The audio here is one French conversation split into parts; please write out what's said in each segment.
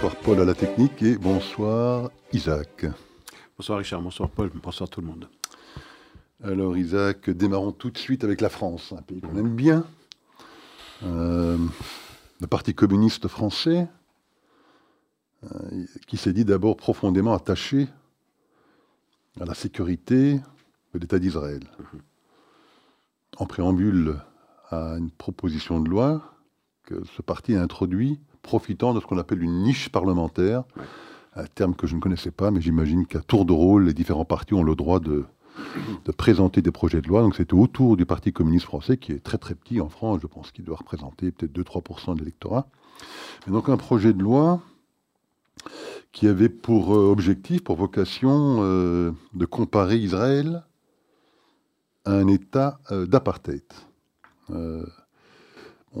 Bonsoir Paul à la technique et bonsoir Isaac. Bonsoir Richard, bonsoir Paul, bonsoir tout le monde. Alors Isaac, démarrons tout de suite avec la France, un pays qu'on aime bien. Euh, le Parti communiste français, euh, qui s'est dit d'abord profondément attaché à la sécurité de l'État d'Israël. En préambule à une proposition de loi que ce parti a introduit, profitant de ce qu'on appelle une niche parlementaire, un terme que je ne connaissais pas, mais j'imagine qu'à tour de rôle, les différents partis ont le droit de, de présenter des projets de loi. Donc c'était autour du Parti communiste français, qui est très très petit en France, je pense qu'il doit représenter peut-être 2-3% de l'électorat. Donc un projet de loi qui avait pour euh, objectif, pour vocation, euh, de comparer Israël à un État euh, d'apartheid.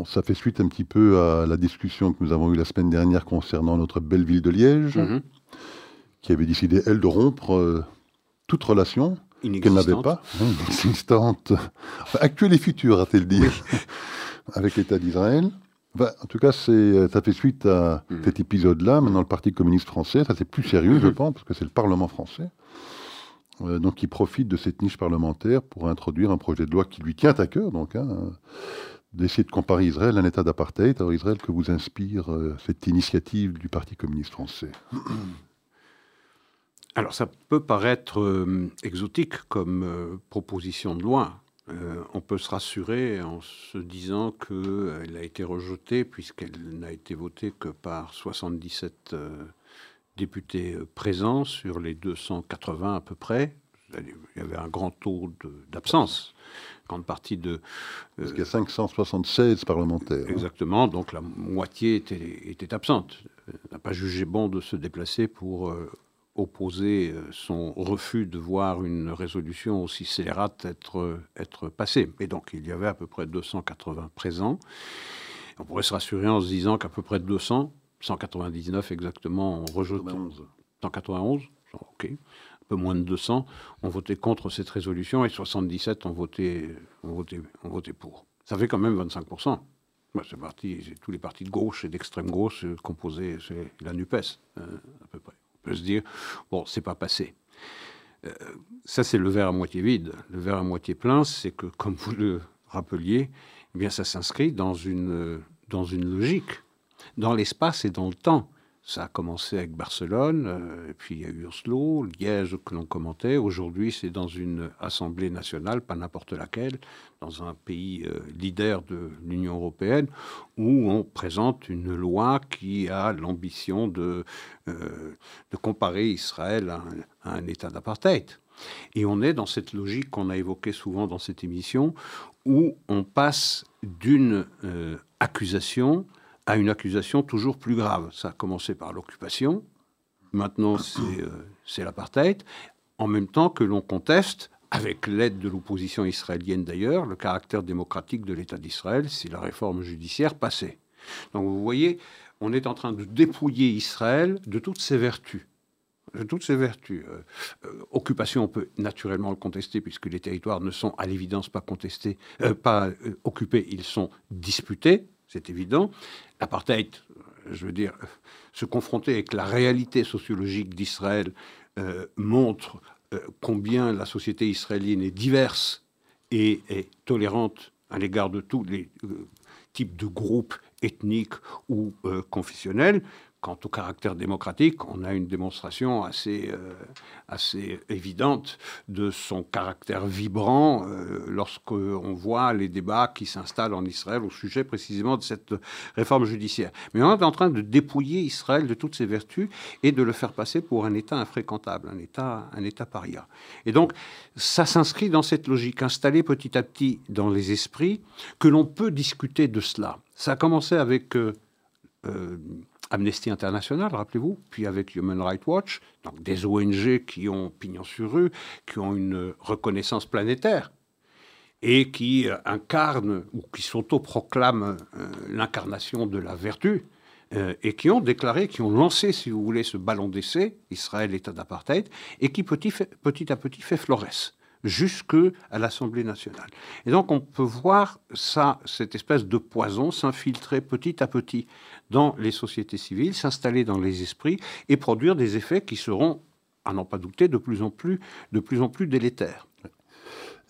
Ça fait suite un petit peu à la discussion que nous avons eue la semaine dernière concernant notre belle ville de Liège, mm-hmm. qui avait décidé, elle, de rompre toute relation qu'elle n'avait pas, inexistante, actuelle et future, a-t-elle dit, avec l'État d'Israël. en tout cas, ça fait suite à hmm. cet épisode-là. Maintenant, le Parti communiste français, ça c'est plus sérieux, je hmm. pense, parce que c'est le Parlement français. Euh, donc, il profite de cette niche parlementaire pour introduire un projet de loi qui lui tient à cœur, donc, hein, d'essayer de comparer Israël à un État d'apartheid. Alors, Israël, que vous inspire euh, cette initiative du Parti communiste français? Alors ça peut paraître euh, exotique comme euh, proposition de loi. On peut se rassurer en se disant qu'elle a été rejetée puisqu'elle n'a été votée que par 77 députés présents sur les 280 à peu près. Il y avait un grand taux d'absence. Grande partie de. Parce qu'il y a 576 parlementaires. Hein. Exactement, donc la moitié était, était absente. n'a pas jugé bon de se déplacer pour opposer euh, son refus de voir une résolution aussi scélérate être, être passée. Et donc, il y avait à peu près 280 présents. On pourrait se rassurer en se disant qu'à peu près 200, 199 exactement, ont rejeté. 191, ok. Peu moins de 200 ont voté contre cette résolution et 77 ont voté, ont voté, ont voté pour. Ça fait quand même 25%. c'est parti, tous les partis de gauche et d'extrême gauche composés, c'est la NUPES, euh, à peu près peut se dire, bon, c'est pas passé. Euh, ça, c'est le verre à moitié vide. Le verre à moitié plein, c'est que, comme vous le rappeliez, eh bien, ça s'inscrit dans une, dans une logique, dans l'espace et dans le temps. Ça a commencé avec Barcelone, euh, puis il y a eu Oslo, Liège que l'on commentait. Aujourd'hui, c'est dans une assemblée nationale, pas n'importe laquelle, dans un pays euh, leader de l'Union européenne, où on présente une loi qui a l'ambition de, euh, de comparer Israël à un, État d'apartheid. Et on est dans cette logique qu'on a évoquée souvent dans cette émission, où on passe d'une accusation à une accusation toujours plus grave. Ça a commencé par l'occupation, maintenant c'est euh, l'apartheid, en même temps que l'on conteste, avec l'aide de l'opposition israélienne d'ailleurs, le caractère démocratique de l'État d'Israël si la réforme judiciaire passait. Donc vous voyez, on est en train de dépouiller Israël de toutes ses vertus de toutes ses vertus. Euh, euh, occupation, on peut naturellement le contester puisque les territoires ne sont à l'évidence pas contestés, pas occupés, ils sont disputés c'est évident. L'apartheid, je veux dire, se confronter avec la réalité sociologique d'Israël euh, montre euh, combien la société israélienne est diverse et est tolérante à l'égard de tous les euh, types de groupes ethniques ou confessionnels. Quant au caractère démocratique, on a une démonstration assez, euh, assez évidente de son caractère vibrant euh, lorsqu'on voit les débats qui s'installent en Israël au sujet précisément de cette réforme judiciaire. Mais on est en train de dépouiller Israël de toutes ses vertus et de le faire passer pour un État infréquentable, un État, un État paria. Et donc, ça s'inscrit dans cette logique installée petit à petit dans les esprits que l'on peut discuter de cela. Ça a commencé avec... Euh, Amnesty International, rappelez-vous, puis avec Human Rights Watch, donc des ONG qui ont pignon sur rue, qui ont une reconnaissance planétaire et qui incarnent ou qui s'autoproclament euh, l'incarnation de la vertu euh, et qui ont déclaré, qui ont lancé, si vous voulez, ce ballon d'essai, Israël, État d'apartheid, et qui petit, petit, à petit fait florès. Jusque à l'Assemblée nationale. Et donc on peut voir ça, cette espèce de poison s'infiltrer petit à petit dans les sociétés civiles, s'installer dans les esprits et produire des effets qui seront, à n'en pas douter, de plus en plus, de plus en plus délétères.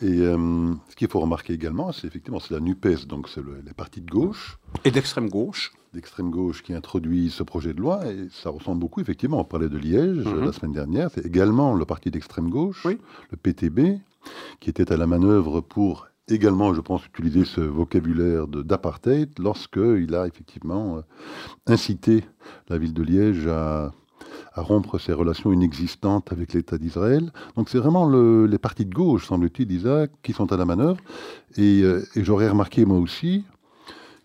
Et euh, ce qu'il faut remarquer également, c'est effectivement c'est la NUPES, donc c'est les partis de gauche. Et d'extrême gauche. D'extrême gauche qui introduit ce projet de loi. Et ça ressemble beaucoup, effectivement, on parlait de Liège mhm. la semaine dernière. C'est également le parti d'extrême gauche, le PTB, qui était à la manœuvre pour également, je pense, utiliser ce vocabulaire d'apartheid lorsqu'il a effectivement euh, incité la ville de Liège à à rompre ses relations inexistantes avec l'État d'Israël. Donc c'est vraiment les partis de gauche, semble-t-il, Isaac, qui sont à la manœuvre. Euh, et, j'aurais remarqué moi aussi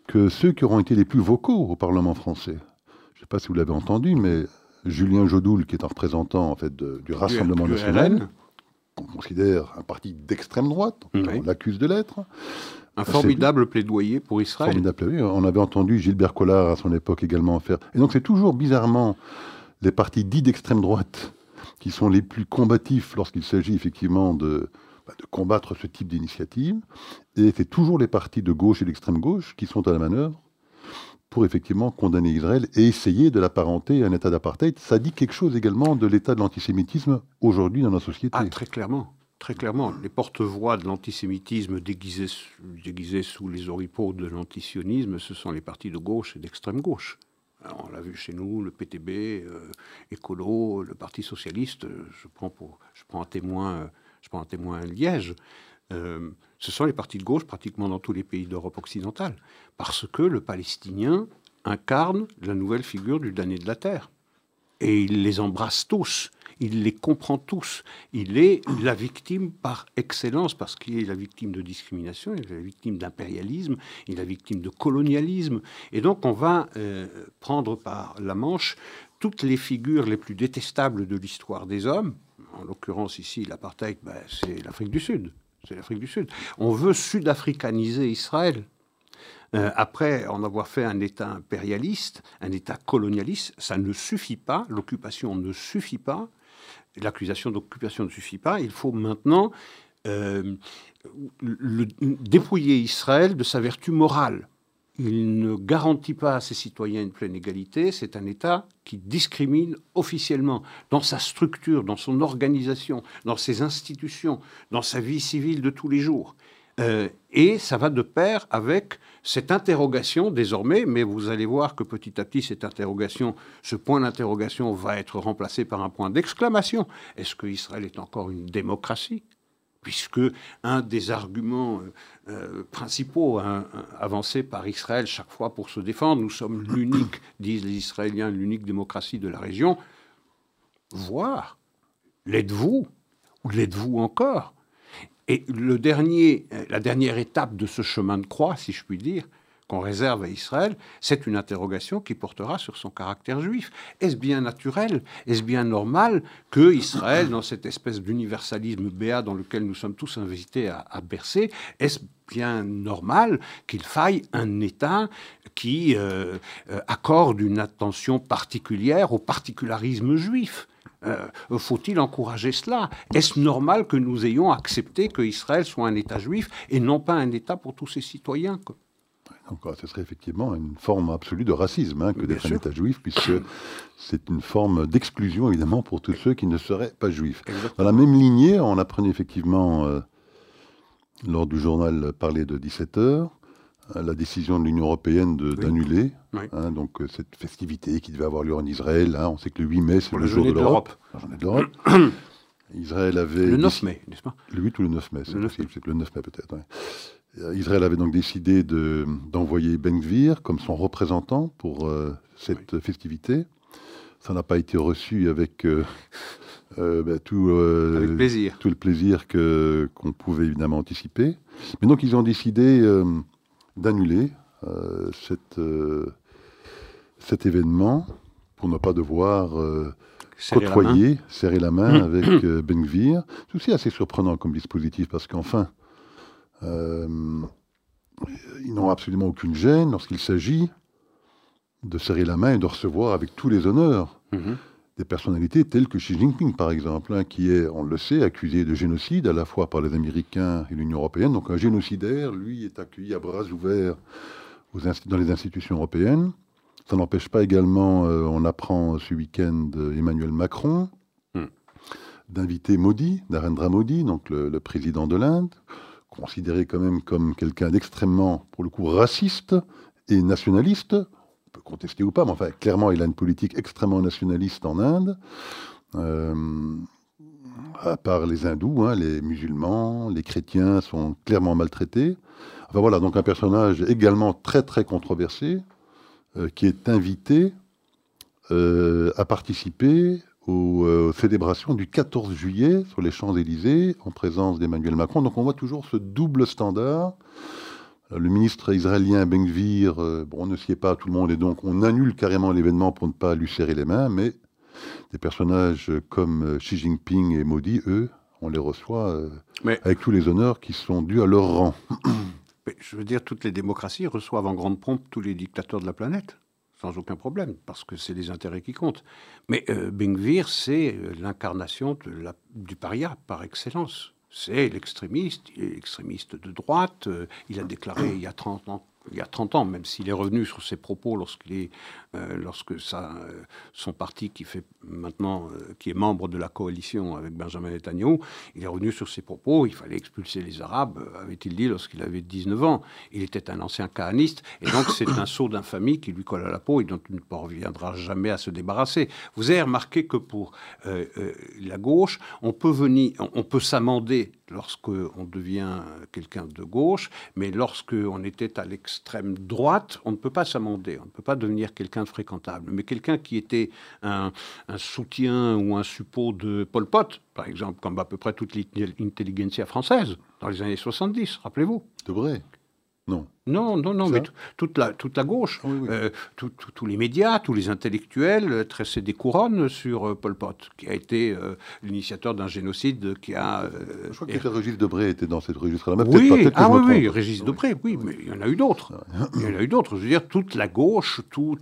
que ceux qui auront été les plus vocaux au Parlement français, je ne sais pas si vous l'avez entendu, mais Julien Jodoul, qui est un représentant en fait du Rassemblement national, qu'on considère un parti d'extrême droite, on l'accuse de l'être. Un formidable plaidoyer pour Israël. Formidable, on avait entendu Gilbert Collard à son époque également faire. Et donc c'est toujours bizarrement les partis dits d'extrême droite, qui sont les plus combatifs lorsqu'il s'agit effectivement de, bah, de, combattre ce type d'initiative, et c'est toujours les partis de gauche et d'extrême gauche qui sont à la manœuvre pour effectivement condamner Israël et essayer de l'apparenter à un état d'apartheid. Ça dit quelque chose également de l'état de l'antisémitisme aujourd'hui dans notre société. Ah, très clairement. Très clairement, les porte-voix de l'antisémitisme déguisés, sous les oripeaux de l'antisionisme, ce sont les partis de gauche et d'extrême gauche on l'a vu chez nous, le PTB, euh, Écolo, le Parti socialiste. Je prends, pour, je prends un témoin, je prends un témoin Liège. Euh, ce sont les partis de gauche pratiquement dans tous les pays d'Europe occidentale, parce que le Palestinien incarne la nouvelle figure du damné de la terre. Et il les embrasse tous il les comprend tous. Il est la victime par excellence parce qu'il est la victime de discrimination, il est la victime d'impérialisme, il est la victime de colonialisme. Et donc on va euh, prendre par la manche toutes les figures les plus détestables de l'histoire des hommes. En l'occurrence ici, l'apartheid, ben, c'est l'Afrique du Sud. C'est l'Afrique du Sud. On veut sud-africaniser Israël. Euh, après en avoir fait un État impérialiste, un État colonialiste, ça ne suffit pas, l'occupation ne suffit pas, l'accusation d'occupation ne suffit pas. Il faut maintenant euh, dépouiller Israël de sa vertu morale. Il ne garantit pas à ses citoyens une pleine égalité. C'est un État qui discrimine officiellement dans sa structure, dans son organisation, dans ses institutions, dans sa vie civile de tous les jours. Euh, et ça va de pair avec cette interrogation désormais, mais vous allez voir que petit à petit, cette interrogation, ce point d'interrogation va être remplacé par un point d'exclamation. Est-ce que Israël est encore une démocratie? Puisque un des arguments euh, euh, principaux hein, avancés par Israël chaque fois pour se défendre, nous sommes l'unique, disent les Israéliens, l'unique démocratie de la région. Voir, l'êtes-vous Ou l'êtes-vous encore? Et le dernier, la dernière étape de ce chemin de croix, si je puis dire, qu'on réserve à Israël, c'est une interrogation qui portera sur son caractère juif. Est-ce bien naturel, est-ce bien normal que Israël, dans cette espèce d'universalisme béat dans lequel nous sommes tous invités à, bercer, est-ce bien normal qu'il faille un État qui euh, euh, accorde une attention particulière au particularisme juif? Euh, faut-il encourager cela? Est-ce normal que nous ayons accepté que Israël soit un État juif et non pas un État pour tous ses citoyens ce serait effectivement une forme absolue de racisme hein, que d'être un État juif, puisque c'est une forme d'exclusion, évidemment, pour tous ceux qui ne seraient pas juifs. Dans la même lignée, on apprenait effectivement, euh, lors du journal Parler de 17 heures, la décision de l'Union européenne d'annuler hein, donc euh, cette festivité qui devait avoir lieu en Israël. Hein. on sait que le 8 mai, c'est le jour de l'Europe. Israël avait... Le 9 mai, n'est-ce pas? Le 8 ou le 9 mai, c'est le 9 mai peut-être. Euh, Israël avait donc décidé d'envoyer Ben Gvir comme son représentant pour euh, cette festivité. Ça n'a pas été reçu avec, ben, tout, plaisir. tout le plaisir qu'on pouvait évidemment anticiper. Mais donc ils ont décidé d'annuler euh, euh, cet événement pour ne pas devoir euh, côtoyer, serrer la main avec Ben Gvir. C'est aussi assez surprenant comme dispositif parce qu'enfin, ils n'ont absolument aucune gêne lorsqu'il s'agit de serrer la main et de recevoir avec tous les honneurs. Mhm. des personnalités telles que Xi Jinping, par exemple, hein, qui est, on le sait, accusé de génocide à la fois par les Américains et l'Union européenne. Donc un génocidaire, lui, est accueilli à bras ouverts dans les institutions européennes. Ça n'empêche pas également, euh, on apprend ce week-end Emmanuel Macron, hmm. d'inviter Modi, Narendra Modi, donc le, président de l'Inde, considéré quand même comme quelqu'un d'extrêmement, pour le coup, raciste et nationaliste. On peut contester ou pas, mais enfin, clairement, il a une politique extrêmement nationaliste en Inde. Euh, à part les hindous, hein, les musulmans, les chrétiens sont clairement maltraités. Enfin voilà, donc un personnage également très très controversé, euh, qui est invité euh, à participer aux, célébrations du 14 juillet sur les Champs-Élysées en présence d'Emmanuel Macron. Donc on voit toujours ce double standard. Le ministre israélien Ben Gvir, euh, bon, on ne s'y est pas tout le monde et donc on annule carrément l'événement pour ne pas lui serrer les mains, mais des personnages comme Xi Jinping et Modi, eux, on les reçoit avec tous les honneurs qui sont dus à leur rang. je veux dire, toutes les démocraties reçoivent en grande pompe tous les dictateurs de la planète, sans aucun problème, parce que c'est les intérêts qui comptent. Mais euh, c'est euh, l'incarnation du paria par excellence. C'est l'extrémiste, il est l'extrémiste de droite. Euh, il a déclaré il y a 30 ans il y a 30 ans, même s'il est revenu sur ses propos lorsqu'il est, euh, lorsque euh, son parti qui fait maintenant, euh, qui est membre de la coalition avec Benjamin Netanyahu, il est revenu sur ses propos. Il fallait expulser les Arabes, avait-il dit lorsqu'il avait 19 ans. Il était un ancien kahaniste, et donc c'est un saut d'infamie qui lui colle à la peau et dont il ne parviendra jamais à se débarrasser. Vous avez remarqué que pour la gauche, on peut venir, on peut s'amender lorsqu'on devient quelqu'un de gauche, mais lorsqu'on était à l'extrême droite, on ne peut pas s'amender, on ne peut pas devenir quelqu'un de fréquentable. Mais quelqu'un qui était un, soutien ou un suppôt de Pol Pot, par exemple, comme à peu près toute l'intelligentsia française dans les années 70, rappelez-vous. De vrai? Non. Non, non, non, mais toute la, toute la gauche, euh, tous les médias, tous les intellectuels euh, tressaient des couronnes sur euh, Pol Pot, qui a été l'initiateur d'un génocide qui a. Je crois que Régis Debré était dans cette registre-là. Oui, ah oui, oui, Régis Debré, oui, mais il y en a eu d'autres. Il y en a eu d'autres. Je veux dire, toute la gauche, tout,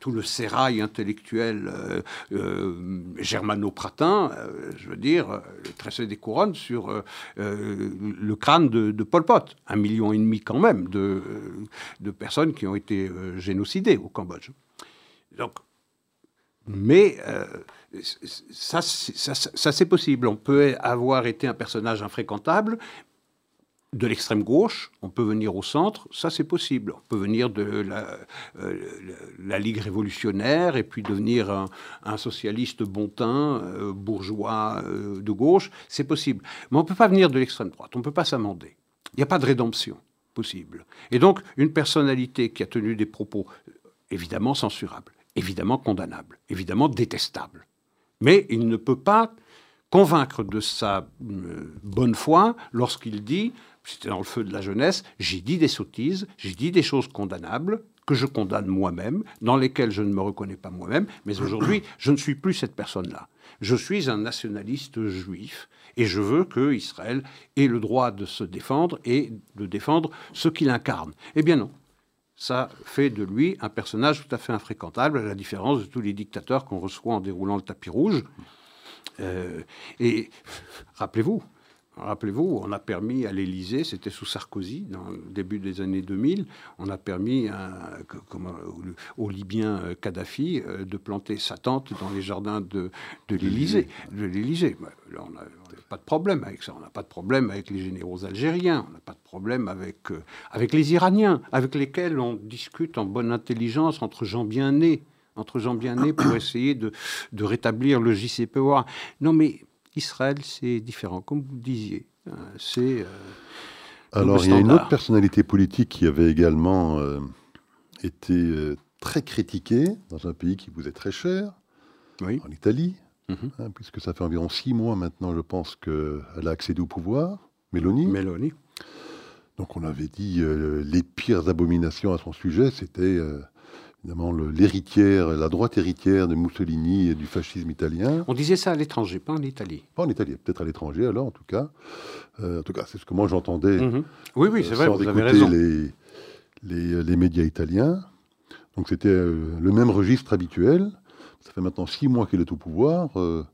tout le sérail intellectuel germano-pratin, je veux dire, tressait des couronnes sur le crâne de, de Pol Pot. Un million et demi quand même de de, personnes qui ont été euh, génocidées au Cambodge. Donc, mais euh, ça, ça, c'est possible. On peut avoir été un personnage infréquentable de l'extrême gauche, on peut venir au centre, ça c'est possible. On peut venir de la, euh, la, Ligue révolutionnaire et puis devenir un, socialiste bontin, bourgeois de gauche, c'est possible. Mais on ne peut pas venir de l'extrême droite, on ne peut pas s'amender. Il n'y a pas de rédemption Et donc, une personnalité qui a tenu des propos évidemment censurables, évidemment condamnables, évidemment détestables. Mais il ne peut pas convaincre de sa euh, bonne foi lorsqu'il dit, c'était dans le feu de la jeunesse, j'ai dit des sottises, j'ai dit des choses condamnables, que je condamne moi-même, dans lesquelles je ne me reconnais pas moi-même, mais aujourd'hui, je ne suis plus cette personne-là. Je suis un nationaliste juif et je veux que Israël ait le droit de se défendre et de défendre ce qu'il incarne. Eh bien non. Ça fait de lui un personnage tout à fait infréquentable, à la différence de tous les dictateurs qu'on reçoit en déroulant le tapis rouge. Euh, et rappelez-vous, Rappelez-vous, on a permis à l'Élysée, c'était sous Sarkozy, dans le début des années 2000, on a permis au Libyen euh, Kadhafi euh, de planter sa tente dans les jardins de, de l'Élysée. De l'Élysée. Là, on n'a pas de problème avec ça. On n'a pas de problème avec les généraux algériens. On n'a pas de problème avec, euh, avec les Iraniens, avec lesquels on discute en bonne intelligence entre gens bien nés entre gens bien nés pour essayer de, de rétablir le JCPOA. Non, mais Israël, c'est différent, comme vous disiez. Euh, c'est. Euh, Alors, il y a une autre personnalité politique qui avait également euh, été très critiquée dans un pays qui vous est très cher, en Italie, mhm. hein, puisque ça fait environ six mois maintenant, je pense, qu'elle a accédé au pouvoir, Mélanie. Mélanie. Donc on avait dit les pires abominations à son sujet, c'était évidemment l'héritière, la droite héritière de Mussolini et du fascisme italien. On disait ça à l'étranger, pas en Italie. Pas en Italie, peut-être à l'étranger alors en tout cas. Euh, en tout cas, c'est ce que moi j'entendais. Mhm. Oui, oui, c'est vrai, vous avez raison. Les, les, les médias italiens. Donc c'était euh, le même registre habituel. ça fait maintenant six mois qu'elle est au pouvoir. il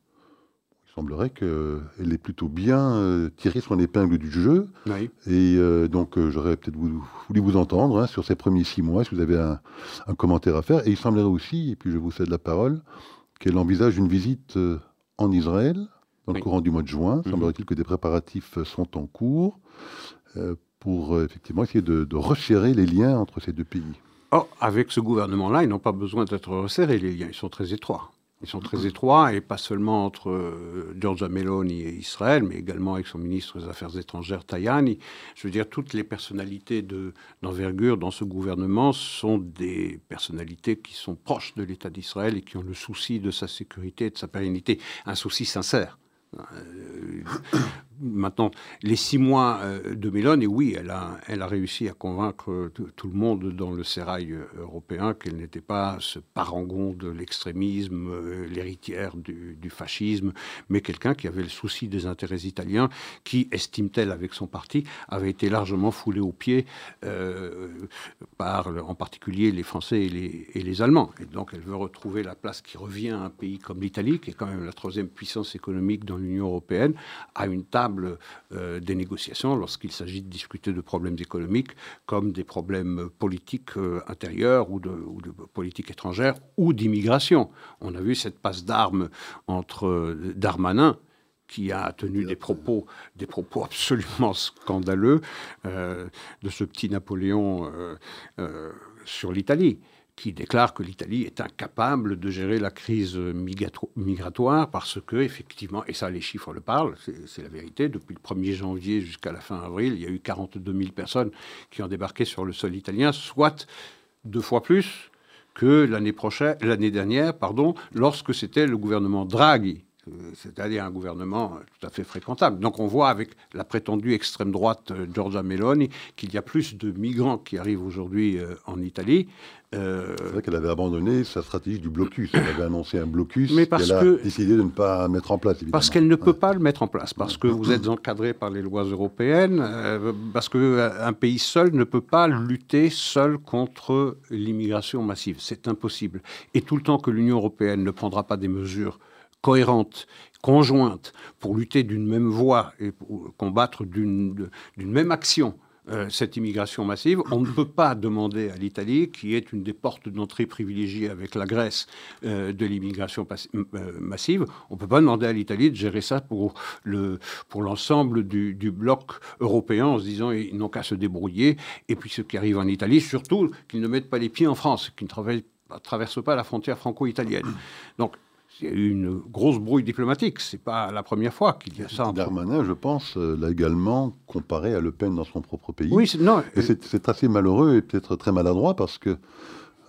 semblerait qu'elle ait plutôt bien tiré son épingle du jeu. Et donc, j'aurais peut-être voulu vous entendre hein, sur ces premiers six mois, si vous avez un, un, commentaire à faire. Et il semblerait aussi, et puis je vous cède la parole, qu'elle envisage une visite en Israël dans le courant du mois de juin. Il mhm. Semblerait-il que des préparatifs sont en cours euh, pour euh, effectivement essayer de, resserrer les liens entre ces deux pays. Oh, avec ce gouvernement-là, ils n'ont pas besoin d'être resserrés, les liens. Ils sont très étroits. Ils sont très étroits, et pas seulement entre euh, Giorgia Meloni et Israël, mais également avec son ministre des Affaires étrangères, Tajani. Je veux dire, toutes les personnalités d'envergure dans ce gouvernement sont des personnalités qui sont proches de l'État d'Israël et qui ont le souci de sa sécurité et de sa pérennité. Un souci sincère. Euh, maintenant, les six mois euh, de Mélone, et oui, elle a, elle a réussi à convaincre tout le monde dans le sérail euh, européen qu'elle n'était pas ce parangon de l'extrémisme, l'héritière du, fascisme, mais quelqu'un qui avait le souci des intérêts italiens, qui, estime-t-elle avec son parti, avait été largement foulé aux pieds par, en particulier, les Français et les, et les Allemands. Et donc, elle veut retrouver la place qui revient à un pays comme l'Italie, qui est quand même la troisième puissance économique dans l'Union européenne à une table euh, des négociations lorsqu'il s'agit de discuter de problèmes économiques comme des problèmes politiques euh, intérieurs ou de, ou de, politique étrangère ou d'immigration. On a vu cette passe d'armes entre euh, Darmanin, qui a tenu des propos, des propos absolument scandaleux de ce petit Napoléon sur l'Italie qui déclare que l'Italie est incapable de gérer la crise migratoire parce que, effectivement, et ça les chiffres le parlent, c'est la vérité, depuis le 1er janvier jusqu'à la fin avril, il y a eu 42 000 personnes qui ont débarqué sur le sol italien, soit deux fois plus que l'année dernière, pardon, lorsque c'était le gouvernement Draghi c'est-à-dire un gouvernement tout à fait fréquentable. Donc on voit avec la prétendue extrême droite euh, Giorgia Meloni qu'il y a plus de migrants qui arrivent aujourd'hui euh, en Italie. C'est vrai qu'elle avait abandonné sa stratégie du blocus. Elle avait annoncé un blocus mais parce qu'elle a décidé de ne pas mettre en place. Parce qu'elle ne peut pas le mettre en place, parce que vous êtes encadré par les lois européennes, parce qu'un pays seul ne peut pas lutter seul contre l'immigration massive. C'est impossible. Et tout le temps que l'Union européenne ne prendra pas des mesures cohérente, conjointe, pour lutter d'une même voie et pour combattre d'une même action euh, cette immigration massive, on ne peut pas demander à l'Italie, qui est une des portes d'entrée privilégiées avec la Grèce euh, de l'immigration euh, massive, on ne peut pas demander à l'Italie de gérer ça pour l'ensemble du, bloc européen en se disant ils n'ont qu'à se débrouiller. Et puis ceux qui arrivent en Italie, surtout qu'ils ne mettent pas les pieds en France, qu'ils ne traversent pas la frontière franco-italienne. Donc il y a eu une grosse brouille diplomatique. C'est pas la première fois qu'il y a ça. Darmanin, je pense, euh, l'a également comparé à Le Pen dans son propre pays. Oui, non. Et c'est assez malheureux et peut-être très maladroit parce que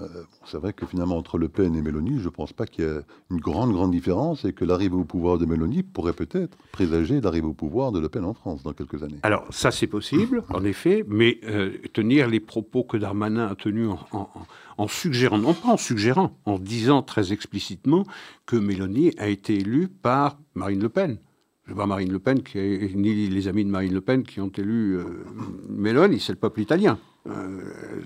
euh, c'est vrai que finalement, entre Le Pen et Mélanie, je ne pense pas qu'il y ait une grande, grande différence et que l'arrivée au pouvoir de Mélanie pourrait peut-être présager l'arrivée au pouvoir de Le Pen en France dans quelques années. Alors, ça, c'est possible, en effet, mais euh, tenir les propos que Darmanin a tenus en, suggérant, non pas en suggérant, en disant très explicitement que Mélanie a été élue par Marine Le Pen. Je pas Marine Le Pen, qui ni les amis de Marine Le Pen qui ont élu euh, Mélanie, c'est le peuple italien. Euh,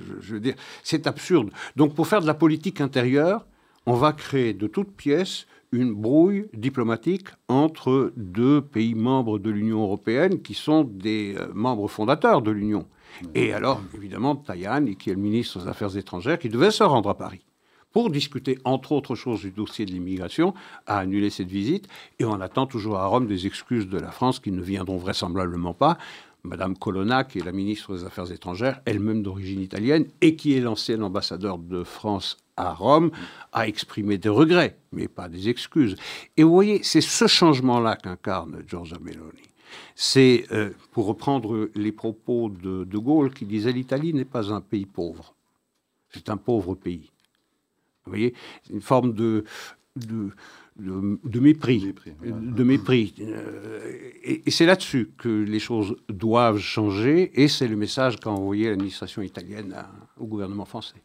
c'est absurde. Donc, pour faire de la politique intérieure, on va créer de toutes pièces une brouille diplomatique entre deux pays membres de l'Union européenne qui sont des euh, membres fondateurs de l'Union. Et alors, évidemment, Tajani, qui est le ministre des Affaires étrangères, qui devait se rendre à Paris pour discuter, entre autres choses, du dossier de l'immigration, a annulé cette visite. Et on attend toujours à Rome des excuses de la France qui ne viendront vraisemblablement pas. Madame Colonna, qui est la ministre des Affaires étrangères, elle-même d'origine italienne, et qui est l'ancienne ambassadeur de France à Rome, a exprimé des regrets, mais pas des excuses. Et vous voyez, c'est ce changement-là qu'incarne Giorgia Meloni. C'est, euh, pour reprendre les propos de De Gaulle, qui disait l'Italie n'est pas un pays pauvre, c'est un pauvre pays. Vous voyez, une forme de, de, de, mépris, de mépris. Euh, et, c'est là-dessus que les choses doivent changer, et c'est le message qu'a envoyé l'administration italienne au gouvernement français.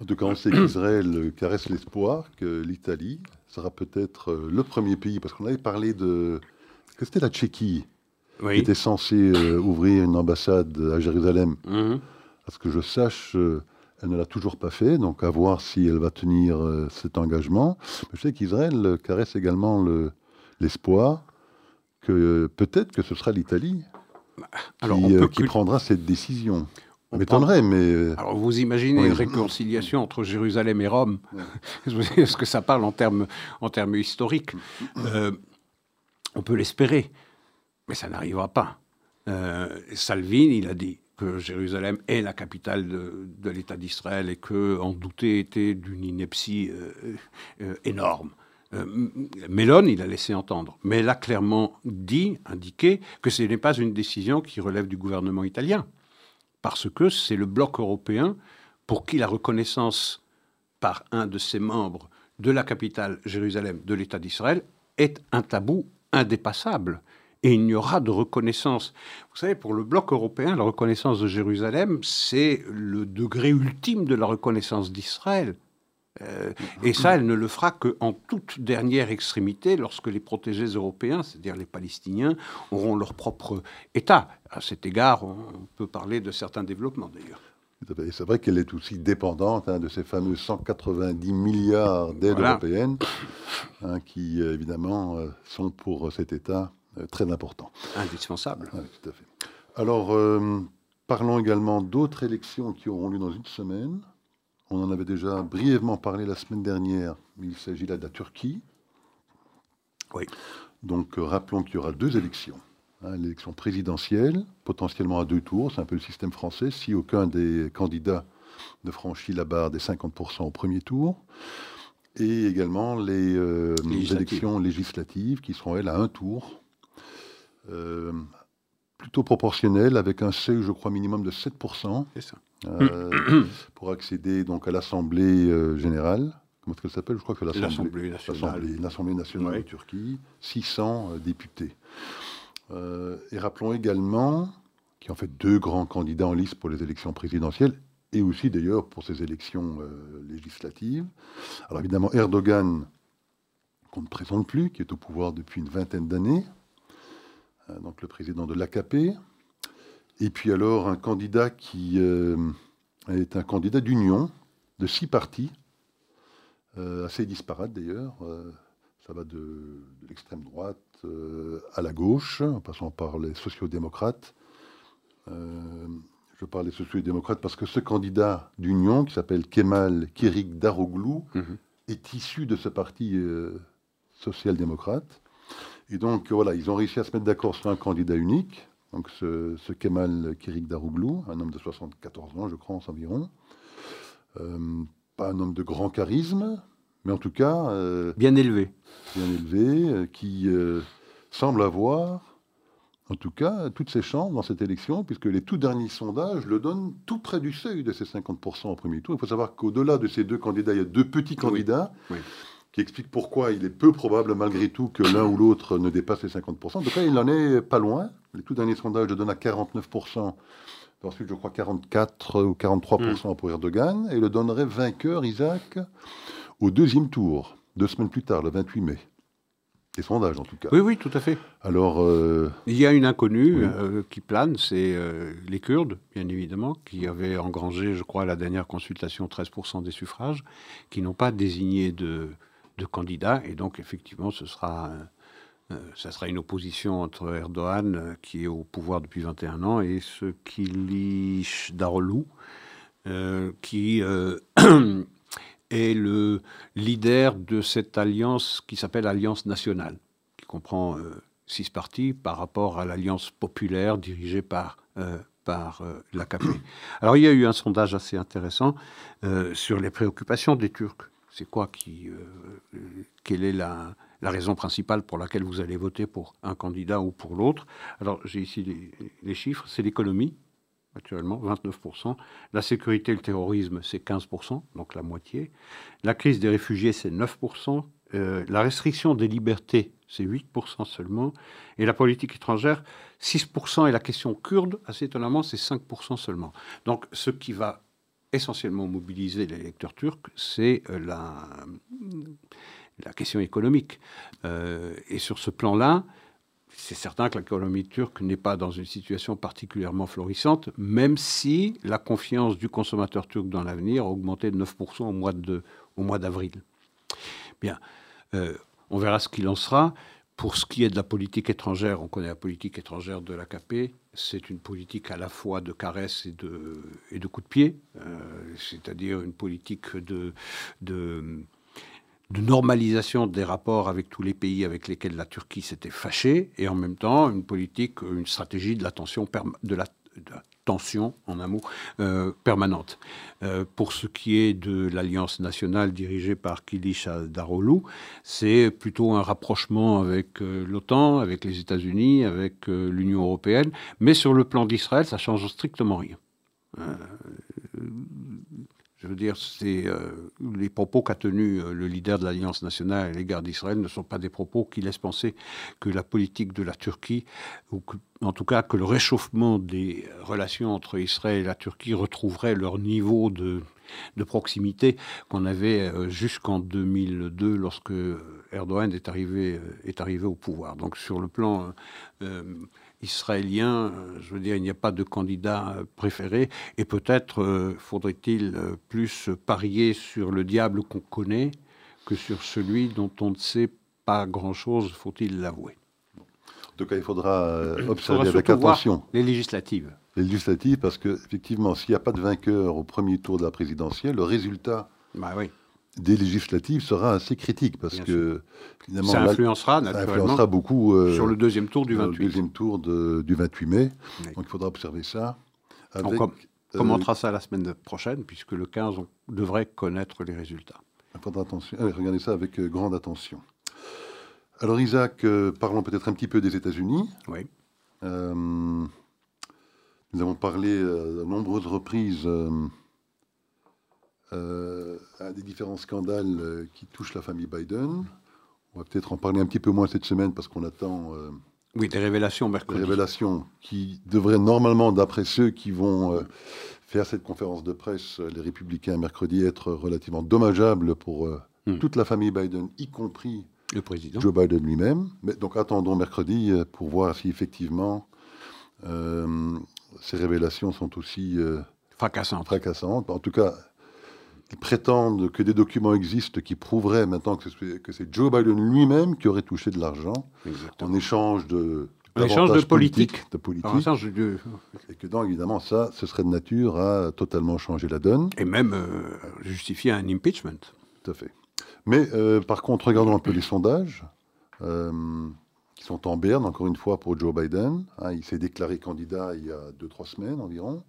En tout cas, on sait qu'Israël caresse l'espoir que l'Italie sera peut-être euh, le premier pays, parce qu'on avait parlé de... que c'était la Tchéquie qui était censée euh, ouvrir une ambassade à Jérusalem. Mhm. À ce que je sache, Elle ne l'a toujours pas fait, donc à voir si elle va tenir euh, cet engagement. je sais qu'Israël caresse également l'espoir que peut-être que ce sera l'Italie qui, euh, qui prendra cette décision. On m'étonnerait, mais... Alors vous imaginez une réconciliation entre Jérusalem et Rome Est-ce que ça parle en termes, en termes historiques euh, On peut l'espérer, mais ça n'arrivera pas. Salvini, il a dit que Jérusalem est la capitale de, l'État d'Israël et que douter était d'une ineptie euh, euh, énorme. Euh, il a laissé entendre, mais elle a clairement dit, indiqué, que ce n'est pas une décision qui relève du gouvernement italien, parce que c'est le bloc européen pour qui la reconnaissance par un de ses membres de la capitale Jérusalem de l'État d'Israël est un tabou indépassable et il n'y aura de reconnaissance. Vous savez, pour le bloc européen, la reconnaissance de Jérusalem, c'est le degré ultime de la reconnaissance d'Israël. Euh, et ça, elle ne le fera qu'en toute dernière extrémité, lorsque les protégés européens, c'est-à-dire les Palestiniens, auront leur propre État. À cet égard, on peut parler de certains développements d'ailleurs. C'est vrai qu'elle est aussi dépendante hein, de ces fameux 190 milliards d'aides européennes, hein, qui évidemment euh, sont pour cet État euh, très important. Indispensable. tout à fait. Alors, euh, parlons également d'autres élections qui auront lieu dans une semaine. On en avait déjà brièvement parlé la semaine dernière, mais il s'agit là de la Turquie. Oui. Donc, euh, rappelons qu'il y aura deux élections. Hein, l'élection présidentielle, potentiellement à deux tours, c'est un peu le système français, si aucun des candidats ne franchit la barre des 50% au premier tour et également les, élections législatives qui seront, elles, à un tour euh, plutôt proportionnel, avec un seuil, je crois, minimum de 7%. Euh, pour accéder donc à l'Assemblée euh, générale. Comment est-ce qu'elle s'appelle Je crois que c'est l'Assemblée nationale. L'Assemblée nationale de Turquie, 600 députés. et rappelons également qu'il y a en fait deux grands candidats en liste pour les élections présidentielles et aussi d'ailleurs pour ces élections législatives. Alors évidemment Erdogan, qu'on ne présente plus, qui est au pouvoir depuis une vingtaine d'années, donc le président de l'AKP. Et puis alors un candidat qui euh, est un candidat d'union de six partis, euh, assez disparates d'ailleurs. ça va de, l'extrême droite à la gauche, en passant par les sociodémocrates. je parle des sociodémocrates parce que ce candidat d'union, qui s'appelle Kemal Kirik Daroglu, mhm. est issu de ce parti social-démocrate. Et donc, voilà, ils ont réussi à se mettre d'accord sur un candidat unique. Donc, ce, Kemal Kirik Darouglou, un homme de 74 ans, je crois, environ. Euh, pas un homme de grand charisme, mais en tout cas. Euh, bien élevé. Bien élevé, euh, qui semble avoir, en tout cas, toutes ses chances dans cette élection, puisque les tout derniers sondages le donnent tout près du seuil de ces 50% au premier tour. Il faut savoir qu'au-delà de ces deux candidats, il y a deux petits candidats. Oui qui explique pourquoi il est peu probable malgré tout que l'un ou l'autre ne dépasse les 50%. En tout cas, il n'en est pas loin. Les tout derniers sondages le donnent à 49%. Ensuite, je crois 44 ou 43% hmm. pour Erdogan. Et le donnerait vainqueur, Isaac, au deuxième tour, deux semaines plus tard, le 28 mai. Les sondages, en tout cas. Oui, oui, tout à fait. Alors, euh, il y a une inconnue euh, qui plane, c'est euh, les Kurdes, bien évidemment, qui avaient engrangé, je crois, à la dernière consultation 13% des suffrages, qui n'ont pas désigné de de candidats. Et donc, effectivement, ce sera, euh, ça sera une opposition entre Erdogan, euh, qui est au pouvoir depuis 21 ans, et ce Kilish Darolou, euh, qui est le leader de cette alliance qui s'appelle Alliance nationale, qui comprend six partis par rapport à l'Alliance populaire dirigée par par l'AKP. Alors il y a eu un sondage assez intéressant sur les préoccupations des Turcs c'est quoi qui, euh, quelle est la, raison principale pour laquelle vous allez voter pour un candidat ou pour l'autre? Alors j'ai ici les, chiffres, c'est l'économie, actuellement, 29%. La sécurité et le terrorisme, c'est 15%, donc la moitié. La crise des réfugiés, c'est 9%. Euh, la restriction des libertés, c'est 8% seulement. Et la politique étrangère, 6%. Et la question kurde, assez étonnamment, c'est 5% seulement. Donc ce qui va essentiellement mobiliser les électeurs turcs, c'est euh, la, question économique. Euh, et sur ce plan-là, c'est certain que l'économie turque n'est pas dans une situation particulièrement florissante, même si la confiance du consommateur turc dans l'avenir a augmenté de 9% au mois, de, au mois d'avril. Bien, euh, on verra ce qu'il en sera. Pour ce qui est de la politique étrangère, on connaît la politique étrangère de l'AKP. C'est une politique à la fois de caresses et de, et de coups de pied, euh, c'est-à-dire une politique de, de de normalisation des rapports avec tous les pays avec lesquels la Turquie s'était fâchée, et en même temps une politique, une stratégie de la tension, de la, tension en un mot, euh, permanente. Euh, pour ce qui est de l'Alliance nationale dirigée par Kilish Darolu, c'est plutôt un rapprochement avec euh, l'OTAN, avec les États-Unis, avec l'Union européenne, mais sur le plan d'Israël, ça change strictement rien. Je veux dire, euh, les propos qu'a tenus euh, le leader de l'Alliance nationale à l'égard d'Israël ne sont pas des propos qui laissent penser que la politique de la Turquie, ou en tout cas que le réchauffement des relations entre Israël et la Turquie retrouverait leur niveau de, de proximité qu'on avait euh, jusqu'en 2002 lorsque Erdogan est arrivé, est arrivé au pouvoir. Donc sur le plan israélien, euh, je veux dire, il n'y a pas de candidat euh, préféré, et peut-être euh, faudrait-il plus parier sur le diable qu'on connaît que sur celui dont on ne sait pas grand-chose, faut-il l'avouer. En tout cas, il faudra observer avec attention. Les législatives. Les législatives, parce qu'effectivement, s'il n'y a pas de vainqueur au premier tour de la présidentielle, le résultat bah oui des législatives sera assez critique parce que ça influencera naturellement beaucoup euh, sur le deuxième tour du 28. deuxième tour du 28 mai. Donc il faudra observer ça. on euh, commentera ça la semaine prochaine puisque le 15 on devrait connaître les résultats. attention, regardez ça avec euh, grande attention. Alors Isaac, parlons peut-être un petit peu des États-Unis. Oui. nous avons parlé à nombreuses reprises euh, à des différents scandales euh, qui touchent la famille Biden. On va peut-être en parler un petit peu moins cette semaine parce qu'on attend. Euh, oui, des révélations mercredi. Des révélations qui devraient normalement, d'après ceux qui vont faire cette conférence de presse, les républicains mercredi, être relativement dommageables pour hmm. toute la famille Biden, y compris le président. Joe Biden lui-même. Mais donc attendons mercredi pour voir si effectivement ces révélations sont aussi fracassantes. fracassantes. En tout cas, ils prétendent que des documents existent qui prouveraient maintenant que c'est Joe Biden lui-même qui aurait touché de l'argent en échange de en échange de politique. De politique. Et que donc, évidemment, ça, ce serait de nature à totalement changer la donne. Et même euh, justifier un impeachment. Tout à fait. Mais euh, par contre, regardons un peu les sondages euh, qui sont en berne, encore une fois, pour Joe Biden. Hein, il s'est déclaré candidat il y a 2-3 semaines environ.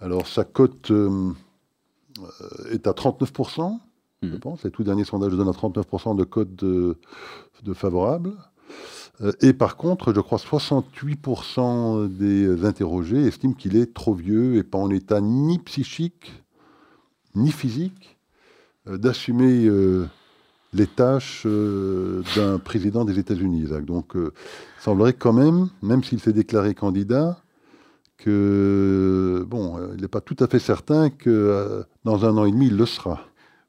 Alors, sa cote est à 39%, je mhm. pense. Les tout derniers sondages donnent à 39% de code de, favorable. Euh, et par contre, je crois 68% des interrogés estiment qu'il est trop vieux et pas en état ni psychique ni physique euh, d'assumer les tâches d'un président des États-Unis. Donc, il semblerait quand même, même s'il s'est déclaré candidat, que, bon, il n'est pas tout à fait certain que dans un an et demi, il le sera.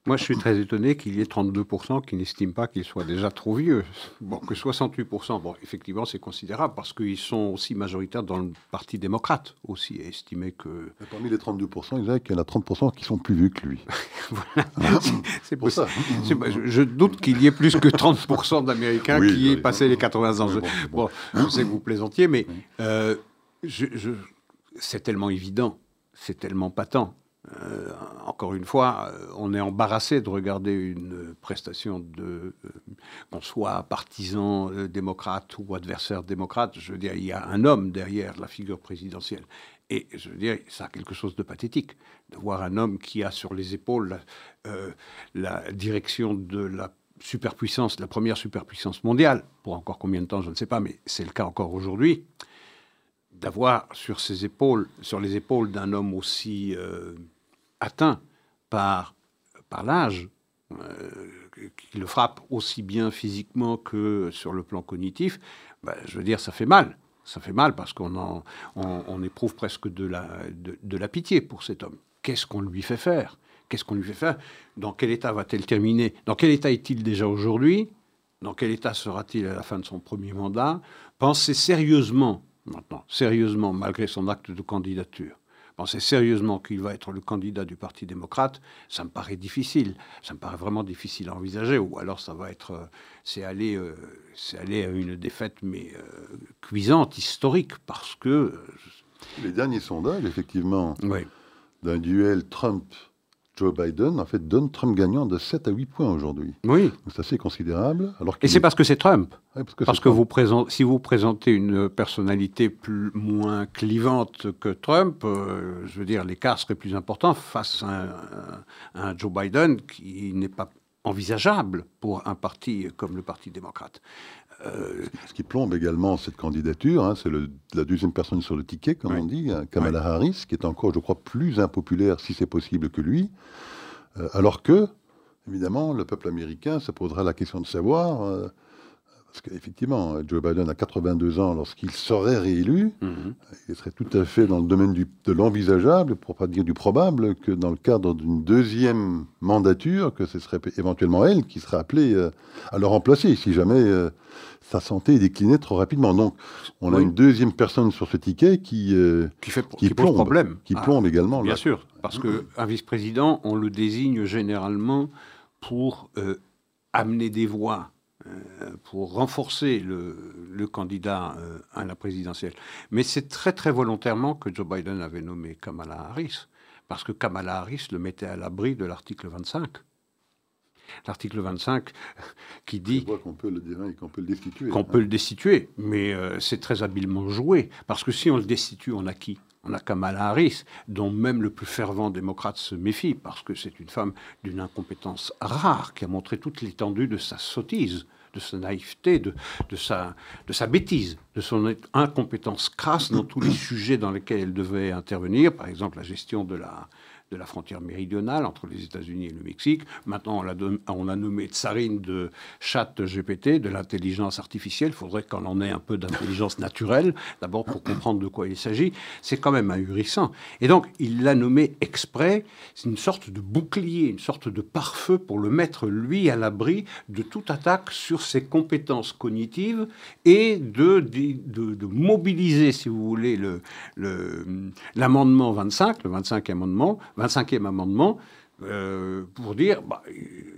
Moi, je suis très étonné qu'il y ait 32% qui n'estiment pas qu'il soit déjà trop vieux. Bon, que 68%, bon, effectivement, c'est considérable parce qu'ils sont aussi majoritaires dans le Parti démocrate, aussi, et estimer que. parmi les 32%, il y en a 30% qui sont plus vieux que lui. voilà. C'est pour ça. Je, doute qu'il y ait plus que 30% d'Américains qui aient passé les 80 ans. Bon, je sais que vous plaisantiez, mais euh, je, c'est tellement évident, c'est tellement patent euh, encore une fois, euh, on est embarrassé de regarder une prestation de euh, qu'on soit partisan démocrate ou adversaire démocrate. Je veux dire, il y a un homme derrière la figure présidentielle. Et je veux dire, ça a quelque chose de pathétique de voir un homme qui a sur les épaules la direction de la superpuissance, la première superpuissance mondiale, pour encore combien de temps, je ne sais pas, mais c'est le cas encore aujourd'hui, d'avoir sur ses épaules, sur les épaules d'un homme aussi atteint par, par l'âge, euh, qui le frappe aussi bien physiquement que sur le plan cognitif, ben, je veux dire, ça fait mal. Ça fait mal parce qu'on on, éprouve presque de la, de, la pitié pour cet homme. Qu'est-ce qu'on lui fait faire? Qu'est-ce qu'on lui fait faire? Dans quel état va-t-elle terminer? Dans quel état est-il déjà aujourd'hui? Dans quel état sera-t-il à la fin de son premier mandat, penser sérieusement, maintenant, sérieusement, malgré son acte de candidature, penser sérieusement qu'il va être le candidat du Parti démocrate, ça me paraît difficile. Ça me paraît vraiment difficile à envisager. Ou alors ça va être, euh, c'est aller, euh, c'est aller à une défaite mais euh, cuisante, historique, parce que les derniers sondages, effectivement, d'un duel Trump Joe Biden, en fait, donne Trump gagnant de 7 à 8 points aujourd'hui. Oui. C'est assez considérable. Alors Et c'est parce que c'est Trump. parce que, vous si vous présentez une personnalité plus, moins clivante que Trump, euh, je veux dire, l'écart serait plus important face à un Joe Biden qui n'est pas envisageable pour un parti comme le Parti démocrate. Euh, ce qui plombe également cette candidature, hein, c'est la deuxième personne sur le ticket, comme on dit, hein, Kamala Harris, qui est encore, je crois, plus impopulaire, si c'est possible, que lui. Euh, alors que, évidemment, le peuple américain se posera la question de savoir euh, parce qu'effectivement, Joe Biden a 82 ans lorsqu'il serait réélu. Mhm. Il serait tout à fait dans le domaine de l'envisageable, pour pas dire du probable, que dans le cadre d'une deuxième mandature, que ce serait éventuellement elle qui serait appelée euh, à le remplacer si jamais euh, sa santé déclinait trop rapidement. Donc, on a une deuxième personne sur ce ticket qui euh, qui fait qui, plombe, problème, qui plombe ah, également. Bien sûr, parce qu'un vice-président, on le désigne généralement pour amener des voix pour renforcer le, candidat euh, à la présidentielle. Mais c'est très très volontairement que Joe Biden avait nommé Kamala Harris, parce que Kamala Harris le mettait à l'abri de l'article 25. L'article 25 qui dit qu'on peut le qu'on peut le destituer. Qu'on peut le destituer, mais euh, c'est très habilement joué, parce que si on le destitue, on a qui? On a Kamala Harris, dont même le plus fervent démocrate se méfie, parce que c'est une femme d'une incompétence rare, qui a montré toute l'étendue de sa sottise de sa naïveté, de, de, sa, de sa bêtise, de son incompétence crasse dans tous les sujets dans lesquels elle devait intervenir, par exemple la gestion de la, de la frontière méridionale entre les États-Unis et le Mexique. Maintenant, on a, on a nommé tsarine de chat GPT, de l'intelligence artificielle. Il faudrait qu'on en ait un peu d'intelligence naturelle, d'abord pour comprendre de quoi il s'agit. C'est quand même ahurissant. Et donc, il l'a nommé exprès. C'est une sorte de bouclier, une sorte de pare-feu pour le mettre, lui, à l'abri de toute attaque sur ses compétences cognitives et de, mobiliser, si vous voulez, l'amendement le, 25, le 25 amendement, 25e amendement, euh, pour dire bah,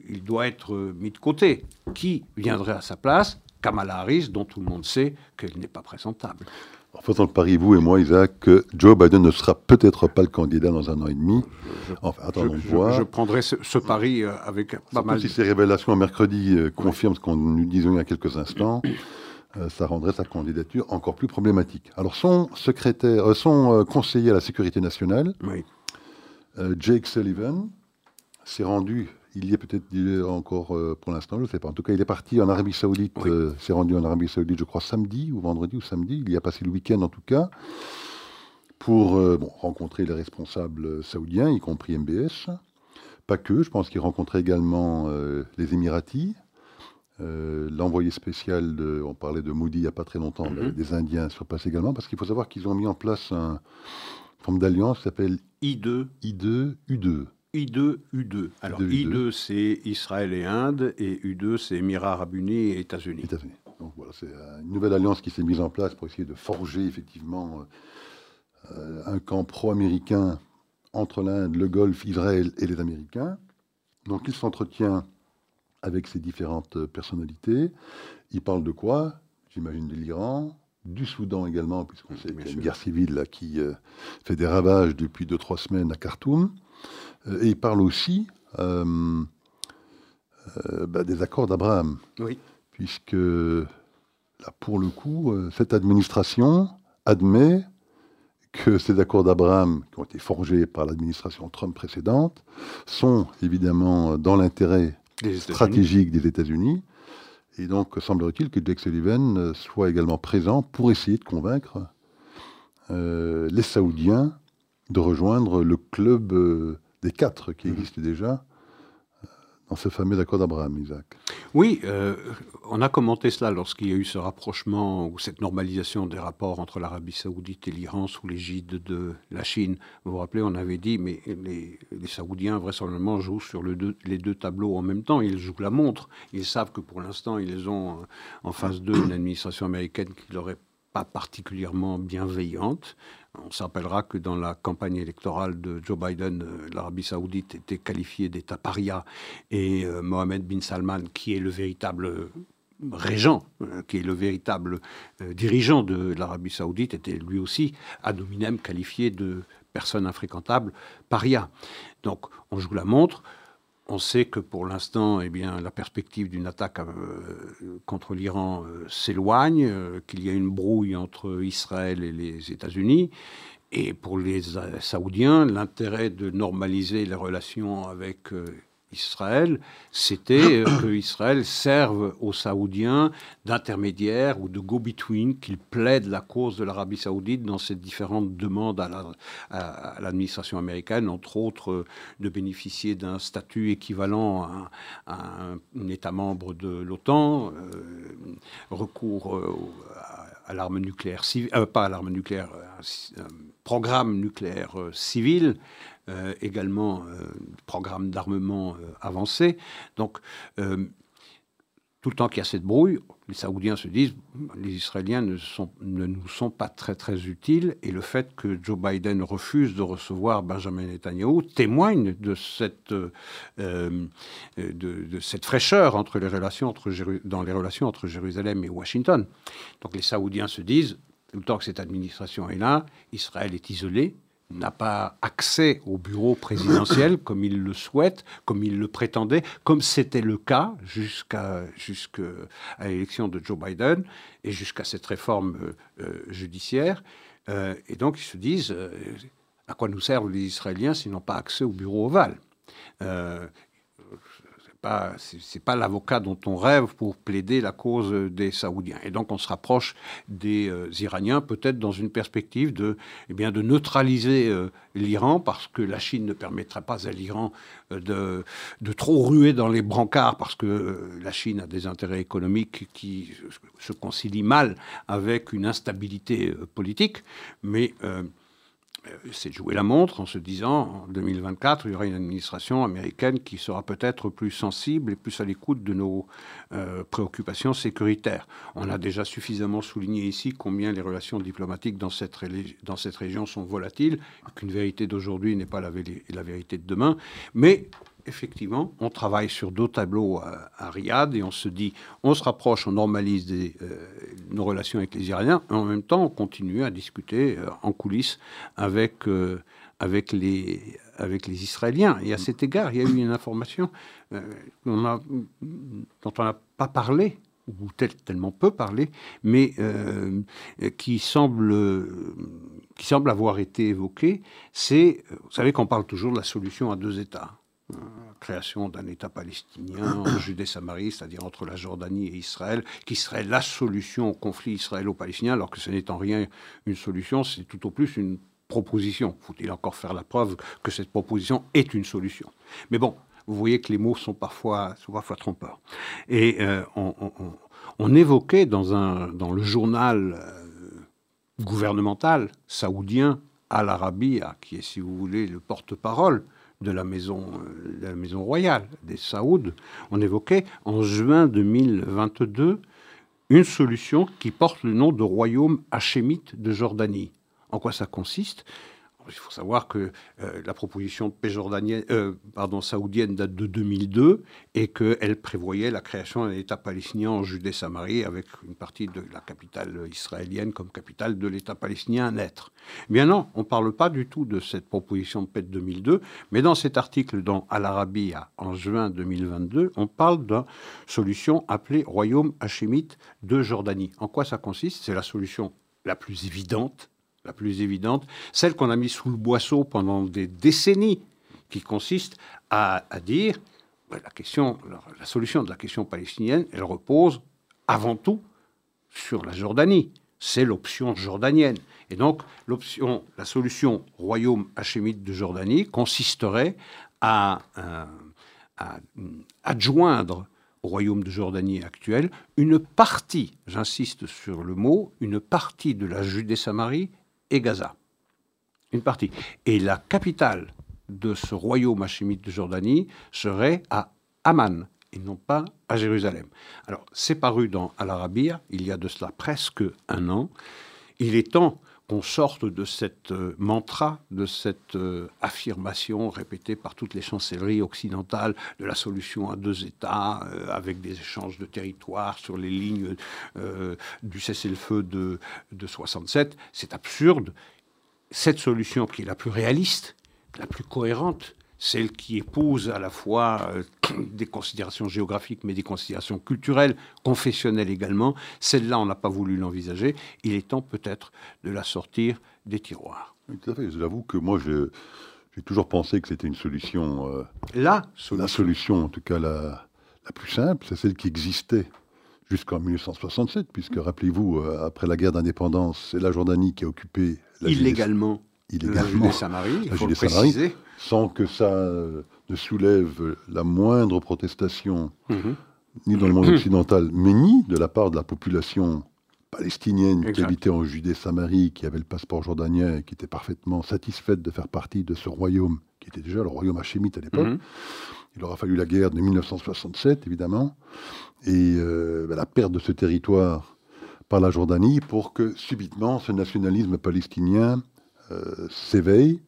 il doit être mis de côté. Qui viendrait à sa place? Kamala Harris, dont tout le monde sait qu'elle n'est pas présentable. En faisant le pari, vous et moi, Isaac, que Joe Biden ne sera peut-être pas le candidat dans un an et demi. enfin, attendons je, voir. Je, prendrai ce, pari euh, avec pas mal. Si ces révélations mercredi euh, confirment ce qu'on nous disait il y a quelques instants, ça rendrait sa candidature encore plus problématique. Alors, son secrétaire, son conseiller à la sécurité nationale, oui. Euh, Jake Sullivan s'est rendu, il y est peut-être encore euh, pour l'instant, je ne sais pas. En tout cas, il est parti en Arabie Saoudite, euh, s'est rendu en Arabie Saoudite, je crois, samedi ou vendredi ou samedi. Il y a passé le week-end en tout cas, pour rencontrer les responsables saoudiens, y compris MBS. Pas que, je pense qu'il rencontrait également les Émiratis. L'envoyé spécial, de, on parlait de Moody il n'y a pas très longtemps, mm-hmm. des Indiens place également, parce qu'il faut savoir qu'ils ont mis en place un, forme d'alliance s'appelle I2. I2, U2. I2, U2. Alors I2, c'est Israël et Inde, et U2, c'est Émirats arabes unis et États-Unis. États-Unis. Donc voilà, c'est euh, une nouvelle alliance qui s'est mise en place pour essayer de forger effectivement euh, un camp pro-américain entre l'Inde, le Golfe, Israël et les Américains. Donc il s'entretient avec ces différentes personnalités. Il parle de quoi? J'imagine de l'Iran, du Soudan également, puisqu'on sait qu'il y a une guerre civile qui euh, fait des ravages depuis 2-3 semaines à Khartoum. Euh, et il parle aussi euh, bah, des accords d'Abraham. Oui. Puisque, là, pour le coup, cette administration admet que ces accords d'Abraham, qui ont été forgés par l'administration Trump précédente, sont évidemment dans l'intérêt stratégique des États-Unis et donc, semblerait-il que Jake Sullivan euh, soit également présent pour essayer de convaincre euh, les Saoudiens de rejoindre le club euh, des quatre qui existe déjà dans ce fameux accord d'Abraham, Isaac. Oui, euh, on a commenté cela lorsqu'il y a eu ce rapprochement ou cette normalisation des rapports entre l'Arabie saoudite et l'Iran sous l'égide de la Chine. Vous vous rappelez, on avait dit, mais les, Saoudiens vraisemblablement jouent sur les deux tableaux en même temps. Ils jouent la montre. Ils savent que pour l'instant, ils ont en face d'eux une administration américaine qui leur est pas particulièrement bienveillante. On s'appellera que dans la campagne électorale de Joe Biden, euh, l'Arabie saoudite était qualifiée d'État paria et euh, Mohamed bin Salman, qui est le véritable régent, euh, qui est le véritable dirigeant de l'Arabie saoudite, était lui aussi ad hominem qualifié de personne infréquentable, paria. Donc on joue la montre. On sait que pour l'instant, eh la perspective d'une attaque euh, contre l'Iran euh, s'éloigne, euh, qu'il y a une brouille entre Israël et les États-Unis. Et pour les Saoudiens, l'intérêt de normaliser les relations avec Israël, c'était euh, que Israël serve aux Saoudiens d'intermédiaire ou de go-between, qu'il plaide la cause de l'Arabie saoudite dans ses différentes demandes à l'administration américaine, entre autres euh, de bénéficier d'un statut équivalent à, un, État membre de l'OTAN, euh, recours à, l'arme nucléaire civile, pas à l'arme nucléaire, un programme nucléaire civil. Euh, également euh, programme d'armement euh, avancé. Donc, tout le temps qu'il y a cette brouille, les Saoudiens se disent les Israéliens ne, nous sont pas très très utiles et le fait que Joe Biden refuse de recevoir Benjamin Netanyahu témoigne de cette, fraîcheur dans les relations entre Jérusalem et Washington. Donc les Saoudiens se disent tout le temps que cette administration est là, Israël est isolé, n'a pas accès au bureau présidentiel comme il le souhaite, comme il le prétendait, comme c'était le cas jusqu'à l'élection de Joe Biden et jusqu'à cette réforme euh, euh, judiciaire. Euh, et donc ils se disent à quoi nous servent les Israéliens s'ils n'ont pas accès au bureau ovale? Pas, c'est pas l'avocat dont on rêve pour plaider la cause des Saoudiens. Et donc on se rapproche des euh, Iraniens, peut-être dans une perspective de, eh bien, de neutraliser euh, l'Iran, parce que la Chine ne permettrait pas à l'Iran euh, de, de, trop ruer dans les brancards, parce que la Chine a des intérêts économiques qui se concilient mal avec une instabilité politique. Mais c'est de jouer la montre en se disant en 2024, il y aura une administration américaine qui sera peut-être plus sensible et plus à l'écoute de nos euh, préoccupations sécuritaires. On a déjà suffisamment souligné ici combien les relations diplomatiques dans cette, dans cette région sont volatiles, qu'une vérité d'aujourd'hui n'est pas la, la vérité de demain. Mais effectivement, on travaille sur deux tableaux à, Riyad et on se dit, on se rapproche, on normalise euh, nos relations avec les Iraniens, et en même temps, on continue à discuter euh, en coulisses avec, euh, avec, les, Israéliens. Et à cet égard, il y a eu une information dont on n'a pas parlé ou tellement peu parlé, mais qui, semble, qui semble avoir été évoquée, c'est, vous savez qu'on parle toujours de la solution à deux États création d'un État palestinien en Judée-Samarie, c'est-à-dire entre la Jordanie et Israël, qui serait la solution au conflit israélo-palestinien, alors que ce n'est en rien une solution, c'est tout au plus une proposition. Faut-il encore faire la preuve que cette proposition est une solution? Mais bon, vous voyez que les mots sont parfois, sont parfois trompeurs. Et euh, on, évoquait dans, un, dans le journal euh, gouvernemental saoudien Al Arabiya, qui est, si vous voulez, le porte-parole de la maison, euh, la maison royale des Saouds, on évoquait en juin 2022 une solution qui porte le nom de royaume hachémite de Jordanie. En quoi ça consiste? Il faut savoir que euh, la proposition euh, pardon, saoudienne date de 2002 et qu'elle prévoyait la création d'un État palestinien en Judée-Samarie avec une partie de la capitale israélienne comme capitale de l'État palestinien à naître. Bien non, on ne parle pas du tout de cette proposition de paix de 2002, mais dans cet article dans Al-Arabi en juin 2022, on parle d'une solution appelée Royaume hachémite de Jordanie. En quoi ça consiste? C'est la solution la plus évidente la plus évidente, celle qu'on a mise sous le boisseau pendant des décennies, qui consiste à, dire ben, la, question, solution de la question palestinienne, elle repose avant tout sur la Jordanie. C'est l'option jordanienne. Et donc, l'option, la solution royaume hachémite de Jordanie consisterait à, euh, à adjoindre au royaume de Jordanie actuel une partie, j'insiste sur le mot, une partie de la Judée-Samarie et Gaza. Une partie. Et la capitale de ce royaume hachémite de Jordanie serait à Amman et non pas à Jérusalem. Alors, c'est paru dans Al-Arabiya il y a de cela presque un an. Il est temps qu'on sorte de cette euh, mantra, de cette euh, affirmation répétée par toutes les chancelleries occidentales de la solution à deux États, euh, avec des échanges de territoires sur les lignes du cessez-le-feu de, de 67. C'est absurde. Cette solution qui est la plus réaliste, la plus cohérente, celle qui épouse à la fois euh, des considérations géographiques, mais des considérations culturelles, confessionnelles également. Celle-là, on n'a pas voulu l'envisager. Il est temps peut-être de la sortir des tiroirs. tout à fait. J'avoue que moi, j'ai toujours pensé que c'était une solution. Euh, la solution. La solution, en tout cas la, la plus simple, c'est celle qui existait jusqu'en 1967, puisque rappelez-vous, euh, après la guerre d'indépendance, c'est la Jordanie qui a occupé illégalement illégalement Samarie, il faut le préciser. Sans que ça euh, ne soulève la moindre protestation, mhm. ni dans le monde occidental, mais ni de la part de la population palestinienne qui habitait en Judée-Samarie, qui avait le passeport jordanien et qui était parfaitement satisfaite de faire partie de ce royaume, qui était déjà le royaume hachémite à l'époque. Mhm. Il aura fallu la guerre de 1967, évidemment, et euh, ben, la perte de ce territoire par la Jordanie pour que subitement ce nationalisme palestinien euh, s'éveille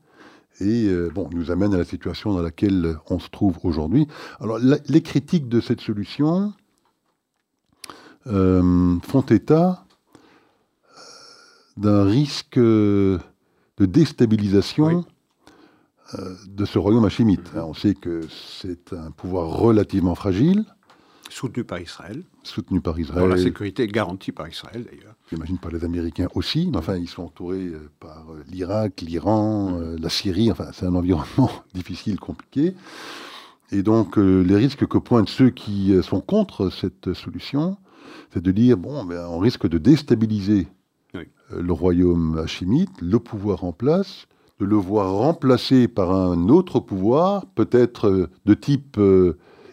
et euh, bon, nous amène à la situation dans laquelle on se trouve aujourd'hui. Alors, les critiques de cette solution euh, font état d'un risque de déstabilisation de ce royaume hachimite. On sait que c'est un pouvoir relativement fragile, Soutenu par Israël. Soutenu par Israël. la sécurité est garantie par Israël, d'ailleurs. J'imagine par les Américains aussi. enfin, ils sont entourés euh, par euh, l'Irak, l'Iran, euh, la Syrie. Enfin, c'est un environnement difficile, compliqué. Et donc, les risques que pointent ceux qui sont contre cette solution, c'est de dire, bon, ben, on risque de déstabiliser le royaume hachimite, le pouvoir en place, de le voir remplacé par un autre pouvoir, peut-être de type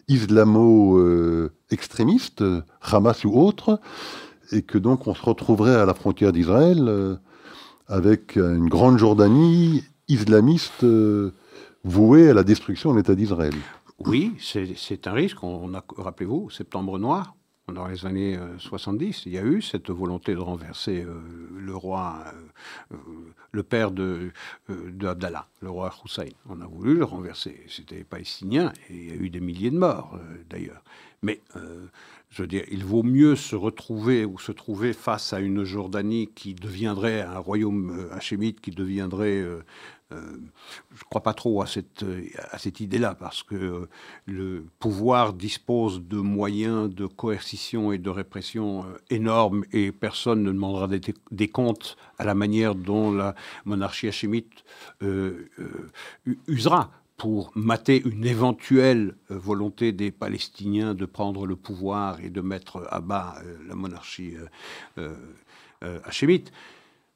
islamo-extrémistes, Hamas ou autres, et que donc on se retrouverait à la frontière d'Israël euh, avec une grande Jordanie islamiste euh, vouée à la destruction de l'État d'Israël. Oui, c'est un risque. On a, rappelez-vous, septembre noir, dans les années 70, euh, il y a eu cette volonté de renverser euh, le roi, euh, le père de, Abdallah, le roi Hussein. On a voulu le renverser. C'était palestinien et il y a eu des milliers de morts d'ailleurs. Mais je veux dire, il vaut mieux se retrouver ou se trouver face à une Jordanie qui deviendrait un royaume hachémite, qui deviendrait je ne crois pas trop à cette, cette idée-là, parce que euh, le pouvoir dispose de moyens de coercition et de répression euh, énormes, et personne ne demandera des, comptes à la manière dont la monarchie hachémite usera pour mater une éventuelle volonté des Palestiniens de prendre le pouvoir et de mettre à bas la monarchie hachémite.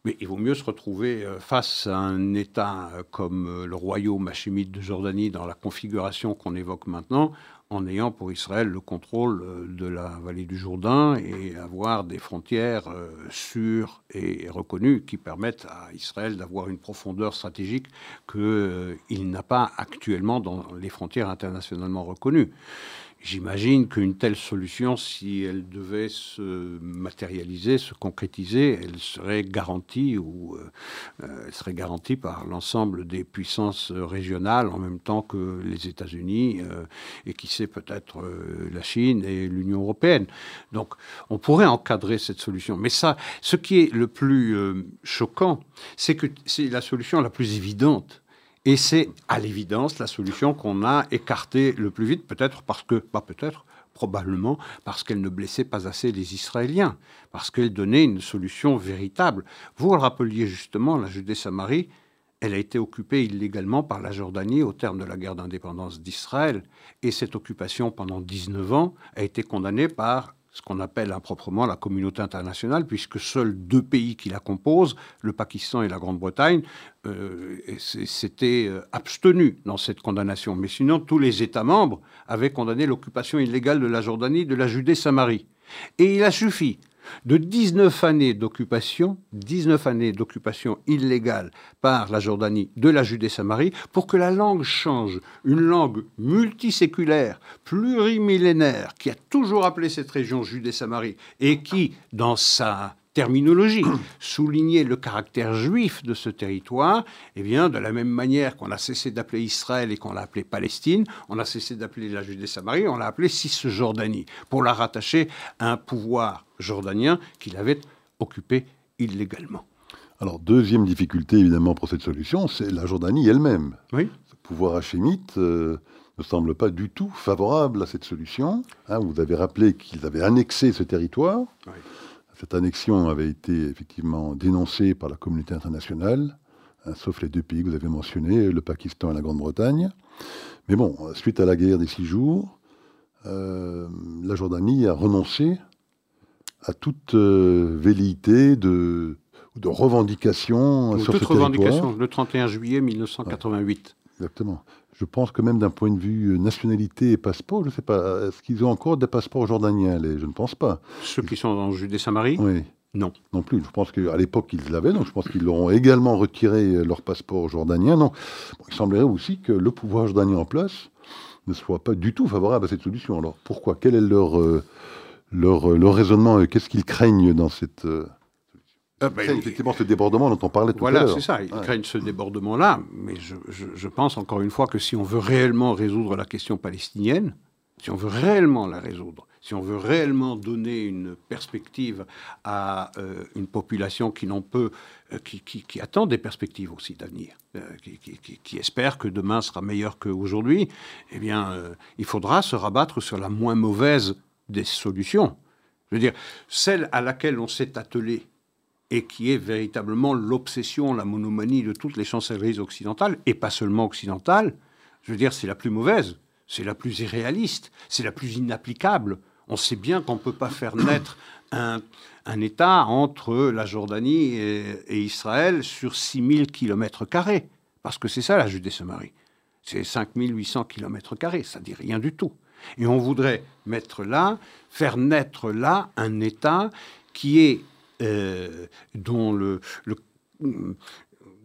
Mais il vaut mieux se retrouver euh, face à un État euh, comme euh, le royaume hachémite de Jordanie dans la configuration qu'on évoque maintenant, en ayant pour Israël le contrôle de la vallée du Jourdain et avoir des frontières sûres et reconnues qui permettent à Israël d'avoir une profondeur stratégique qu'il n'a pas actuellement dans les frontières internationalement reconnues. J'imagine qu'une telle solution, si elle devait se matérialiser, se concrétiser, elle serait garantie ou euh, euh, elle serait garantie par l'ensemble des puissances régionales en même temps que les États-Unis euh, et qui sait peut-être la Chine et l'Union européenne. Donc, on pourrait encadrer cette solution. Mais ça, ce qui est le plus choquant, c'est que c'est la solution la plus évidente. Et c'est à l'évidence la solution qu'on a écartée le plus vite, peut-être parce que, pas peut-être, probablement parce qu'elle ne blessait pas assez les Israéliens, parce qu'elle donnait une solution véritable. Vous le rappeliez justement, la Judée-Samarie, elle a été occupée illégalement par la Jordanie au terme de la guerre d'indépendance d'Israël. Et cette occupation pendant 19 ans a été condamnée par ce qu'on appelle improprement la communauté internationale, puisque seuls deux pays qui la composent, le Pakistan et la Grande-Bretagne, euh, s'étaient euh, abstenus dans cette condamnation. Mais sinon, tous les États membres avaient condamné l'occupation illégale de la Jordanie, de la Judée-Samarie. Et il a suffi de 19 années d'occupation, 19 années d'occupation illégale par la Jordanie de la Judée-Samarie pour que la langue change. Une langue multiséculaire, plurimillénaire, qui a toujours appelé cette région Judée-Samarie et qui, dans sa terminologie, souligner le caractère juif de ce territoire, eh bien, de la même manière qu'on a cessé d'appeler Israël et qu'on l'a appelé Palestine, on a cessé d'appeler la Judée-Samarie, on l'a appelé Cisjordanie, pour la rattacher à un pouvoir jordanien qu'il avait occupé illégalement. Alors, deuxième difficulté, évidemment, pour cette solution, c'est la Jordanie elle-même. Oui. Ce pouvoir hachémite euh, ne semble pas du tout favorable à cette solution. Hein, vous avez rappelé qu'ils avaient annexé ce territoire. Oui. Cette annexion avait été effectivement dénoncée par la communauté internationale, hein, sauf les deux pays que vous avez mentionnés, le Pakistan et la Grande-Bretagne. Mais bon, suite à la guerre des six jours, euh, la Jordanie a renoncé à toute euh, velléité de, de revendication sur toute ce revendication, le 31 juillet 1988. exactement je pense que même d'un point de vue euh, nationalité et passeport, je ne sais pas, est-ce qu'ils ont encore des passeports jordaniens les... Je ne pense pas. Ceux qui sont en Judée-Samarie Oui. Non. Non plus. Je pense qu'à l'époque, ils l'avaient, donc je pense qu'ils leur ont également retiré euh, leur passeport jordanien. Non. il semblerait aussi que le pouvoir jordanien en place ne soit pas du tout favorable à cette solution. Alors pourquoi? Quel est leur, euh, leur, leur raisonnement Qu'est-ce qu'ils craignent dans cette. Ah, ben, effectivement ce débordement dont on parlait tout à l'heure. Voilà, c'est ça. Ils craignent ce débordement-là. Mais je, je, pense encore une fois que si on veut réellement résoudre la question palestinienne, si on veut réellement la résoudre, si on veut réellement donner une perspective à euh, une population qui n'en peut, euh, qui, qui, qui, attend des perspectives aussi d'avenir, euh, qui, qui, espère que demain sera meilleur qu'aujourd'hui, eh bien, il faudra se rabattre sur la moins mauvaise des solutions. Je veux dire, celle à laquelle on s'est attelé et qui est véritablement l'obsession, la monomanie de toutes les chancelleries occidentales, et pas seulement occidentales, je veux dire, c'est la plus mauvaise, c'est la plus irréaliste, c'est la plus inapplicable. On sait bien qu'on ne peut pas faire naître un, État entre la Jordanie et, Israël sur 6000 km, parce que c'est ça la Judée-Samarie. C'est 5800 km, ça dit rien du tout. Et on voudrait mettre là, faire naître là un État qui est dont, le,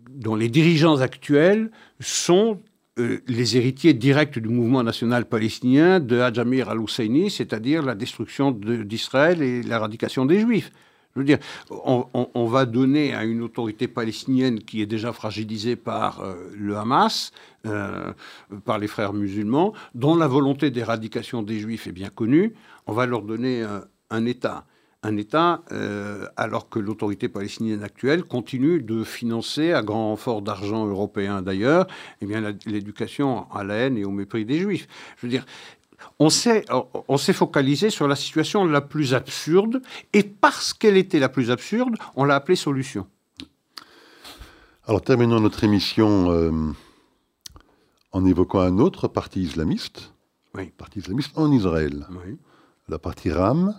dont les dirigeants actuels sont euh, les héritiers directs du mouvement national palestinien de Hadjamir al-Husseini, c'est-à-dire la destruction d'Israël et l'éradication des Juifs. Je veux dire, on, va donner à une autorité palestinienne qui est déjà fragilisée par euh, le Hamas, par les frères musulmans, dont la volonté d'éradication des Juifs est bien connue, on va leur donner un État un État, euh, alors que l'autorité palestinienne actuelle continue de financer, à grand renfort d'argent européen d'ailleurs, eh bien l'éducation à la haine et au mépris des Juifs. Je veux dire, on s'est, on s'est focalisé sur la situation la plus absurde, et parce qu'elle était la plus absurde, on l'a appelée solution. Alors terminons notre émission euh, en évoquant un autre parti islamiste, oui. parti islamiste en Israël, oui. la partie RAM,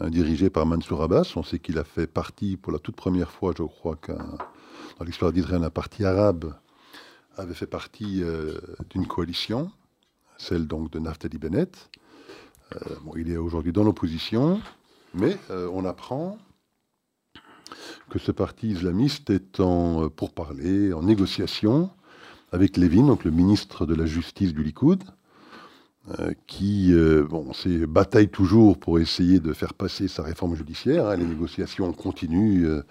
Hein, dirigé par Mansour Abbas. On sait qu'il a fait partie, pour la toute première fois, je crois, dans l'histoire d'Israël, la partie arabe avait fait partie euh, d'une coalition, celle donc de Naftali Bennett. Euh, il est aujourd'hui dans l'opposition, mais euh, on apprend que ce parti islamiste est en pourparlers, en négociation avec Levin, donc le ministre de la Justice du Likoud, euh, qui euh, bon, bataille toujours pour essayer de faire passer sa réforme judiciaire. Hein. les négociations continuent euh,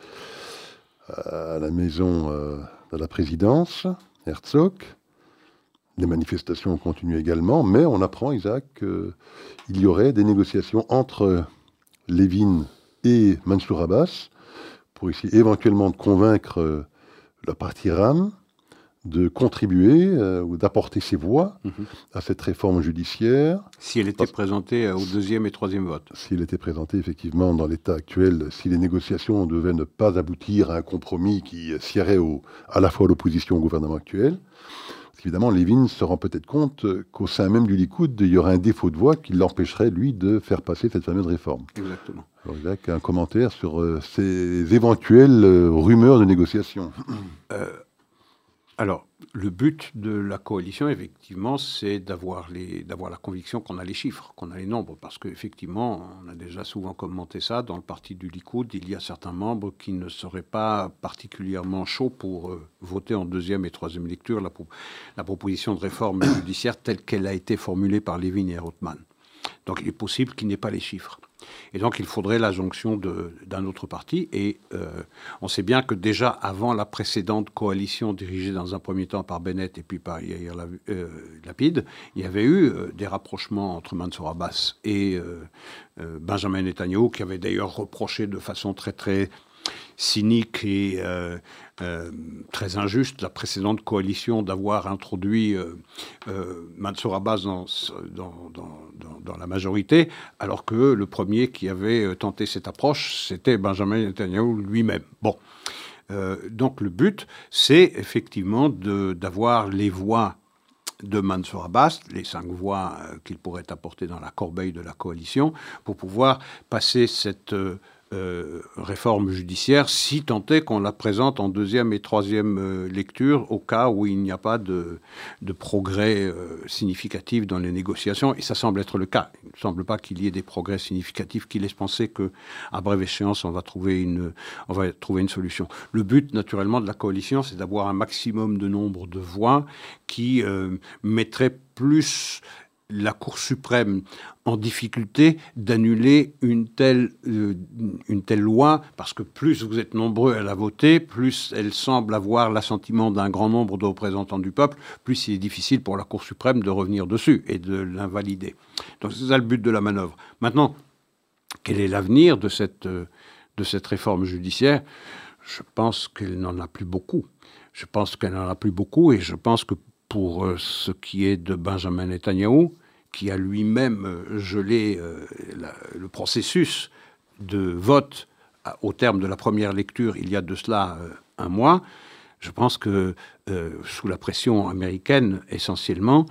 à la maison de la présidence, Herzog. Les manifestations continuent également, mais on apprend, Isaac, qu'il y aurait des négociations entre Lévin et Mansour Abbas pour essayer éventuellement de convaincre la partie RAM de contribuer euh, ou d'apporter ses voix mhm. à cette réforme judiciaire. Si elle était présentée euh, au deuxième et troisième vote. Si elle était présentée effectivement dans l'état actuel, si les négociations devaient ne pas aboutir à un compromis qui siérait au, à la fois l'opposition au gouvernement actuel. Évidemment, Lévin se rend peut-être compte qu'au sein même du Likoud, il y aurait un défaut de voix qui l'empêcherait, lui, de faire passer cette fameuse réforme. Exactement. Alors, Isaac, un commentaire sur euh, ces éventuelles euh, rumeurs de négociation. Euh, alors, le but de la coalition, effectivement, c'est d'avoir la conviction qu'on a les chiffres, qu'on a les nombres, parce qu'effectivement, on a déjà souvent commenté ça, dans le parti du Likoud, il y a certains membres qui ne seraient pas particulièrement chauds pour euh, voter en deuxième et troisième lecture la, proposition de réforme judiciaire telle qu'elle a été formulée par Levin et Rothman. Donc il est possible qu'il n'ait pas les chiffres. Et donc il faudrait la jonction d'un autre parti. Et euh, on sait bien que déjà avant la précédente coalition dirigée dans un premier temps par Bennett et puis par Yair euh, Lapide, il y avait eu euh, des rapprochements entre Mansour Abbas et Benjamin Netanyahu, qui avait d'ailleurs reproché de façon très très cynique et euh, euh, très injuste la précédente coalition d'avoir introduit euh, Mansour Abbas dans, dans, la majorité, alors que le premier qui avait tenté cette approche, c'était Benjamin Netanyahu lui-même. Bon. donc le but, c'est effectivement d'avoir les voix de Mansour Abbas, les cinq voix qu'il pourrait apporter dans la corbeille de la coalition, pour pouvoir passer cette euh, réforme judiciaire, si tant est qu'on la présente en deuxième et troisième euh, lecture, au cas où il n'y a pas de, progrès euh, significatifs dans les négociations. Et ça semble être le cas. Il ne semble pas qu'il y ait des progrès significatifs qui laissent penser qu'à brève échéance, on va, trouver une, on va trouver une solution. Le but, naturellement, de la coalition, c'est d'avoir un maximum de nombre de voix qui mettrait plus la Cour suprême en difficulté d'annuler une telle, euh, une telle loi, parce que plus vous êtes nombreux à la voter, plus elle semble avoir l'assentiment d'un grand nombre de représentants du peuple, plus il est difficile pour la Cour suprême de revenir dessus et de l'invalider. Donc c'est ça le but de la manœuvre. Maintenant, quel est l'avenir de cette, euh, de cette réforme judiciaire? Je pense qu'elle n'en a plus beaucoup. Je pense qu'elle n'en a plus beaucoup et je pense que pour euh, ce qui est de Benjamin Netanyahu, qui a lui-même euh, gelé euh, le processus de vote au terme de la première lecture il y a de cela euh, un mois, je pense que sous la pression américaine essentiellement,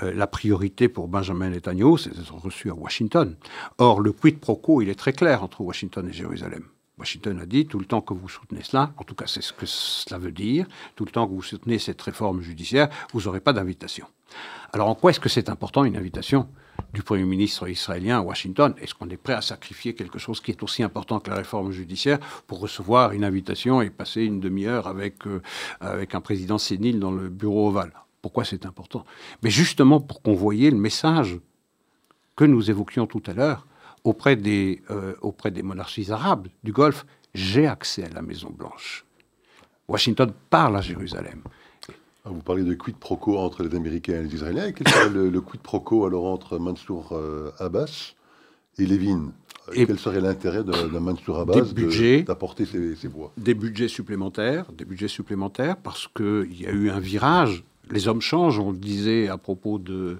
la priorité pour Benjamin Netanyahu, c'est d'être reçu à Washington. Or, le quid pro quo, il est très clair entre Washington et Jérusalem. Washington a dit, tout le temps que vous soutenez cela, en tout cas c'est ce que cela veut dire, tout le temps que vous soutenez cette réforme judiciaire, vous n'aurez pas d'invitation. Alors en quoi est-ce que c'est important une invitation du Premier ministre israélien à Washington? Est-ce qu'on est prêt à sacrifier quelque chose qui est aussi important que la réforme judiciaire pour recevoir une invitation et passer une demi-heure avec, euh, avec un président sénile dans le bureau ovale? Pourquoi c'est important? Mais justement pour convoyer le message que nous évoquions tout à l'heure auprès des, euh, auprès des monarchies arabes du Golfe, j'ai accès à la Maison Blanche. Washington parle à Jérusalem. Ah, vous parlez de quid pro quo entre les Américains et les Israéliens. Quel serait le, quid pro quo alors entre Mansour euh, Abbas et Levin et Quel serait l'intérêt de, Mansour Abbas d'apporter ces, voix? Des budgets supplémentaires, des budgets supplémentaires, parce qu'il y a eu un virage. Les hommes changent, on le disait à propos de,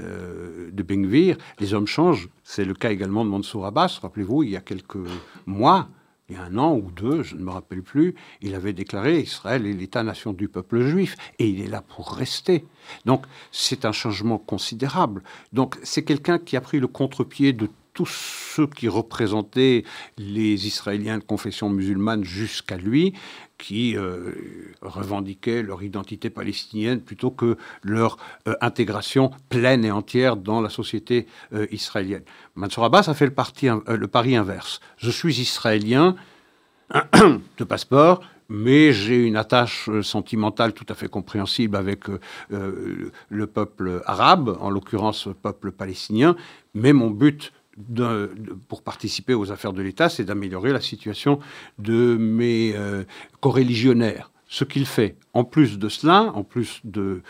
euh, de Bengvir, les hommes changent. C'est le cas également de Mansour Abbas. Rappelez-vous, il y a quelques mois, il y a un an ou deux, je ne me rappelle plus, il avait déclaré Israël est l'État-nation du peuple juif et il est là pour rester. Donc c'est un changement considérable. Donc c'est quelqu'un qui a pris le contre-pied de tous ceux qui représentaient les Israéliens de confession musulmane jusqu'à lui, qui euh, revendiquaient leur identité palestinienne plutôt que leur euh, intégration pleine et entière dans la société euh, israélienne. Mansour Abbas a fait le, pari inverse. Je suis israélien de passeport, mais j'ai une attache sentimentale tout à fait compréhensible avec le peuple arabe, en l'occurrence le peuple palestinien, mais mon but pour participer aux affaires de l'État, c'est d'améliorer la situation de mes euh, coreligionnaires. Ce qu'il fait, en plus de cela, en plus euh,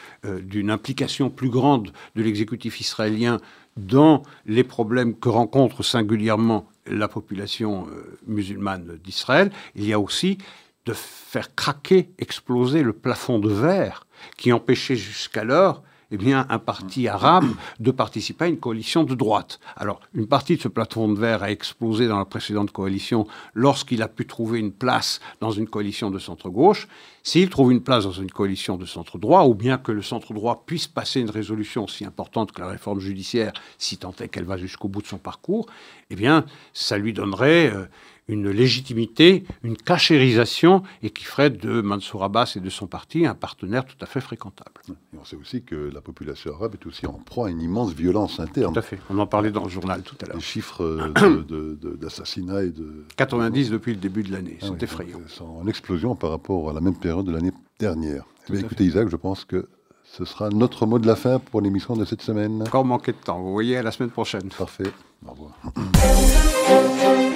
d'une implication plus grande de l'exécutif israélien dans les problèmes que rencontre singulièrement la population euh, musulmane d'Israël, il y a aussi de faire craquer, exploser le plafond de verre qui empêchait jusqu'alors eh bien, un parti arabe de participer à une coalition de droite. Alors, une partie de ce plafond de verre a explosé dans la précédente coalition lorsqu'il a pu trouver une place dans une coalition de centre-gauche. S'il trouve une place dans une coalition de centre-droit, ou bien que le centre-droit puisse passer une résolution aussi importante que la réforme judiciaire, si tant est qu'elle va jusqu'au bout de son parcours, eh bien, ça lui donnerait euh, une légitimité, une cachérisation, et qui ferait de Mansour Abbas et de son parti un partenaire tout à fait fréquentable. Et on sait aussi que la population arabe est aussi en proie à une immense violence interne. Tout à fait. On en parlait dans le journal tout à l'heure. Les chiffres d'assassinats et de... 90 depuis le début de l'année. Ah C'est effrayant. C'est en explosion par rapport à la même période de l'année dernière. Eh écoutez, Isaac, je pense que ce sera notre mot de la fin pour l'émission de cette semaine. Encore manqué de temps. Vous voyez, à la semaine prochaine. Parfait. Au revoir.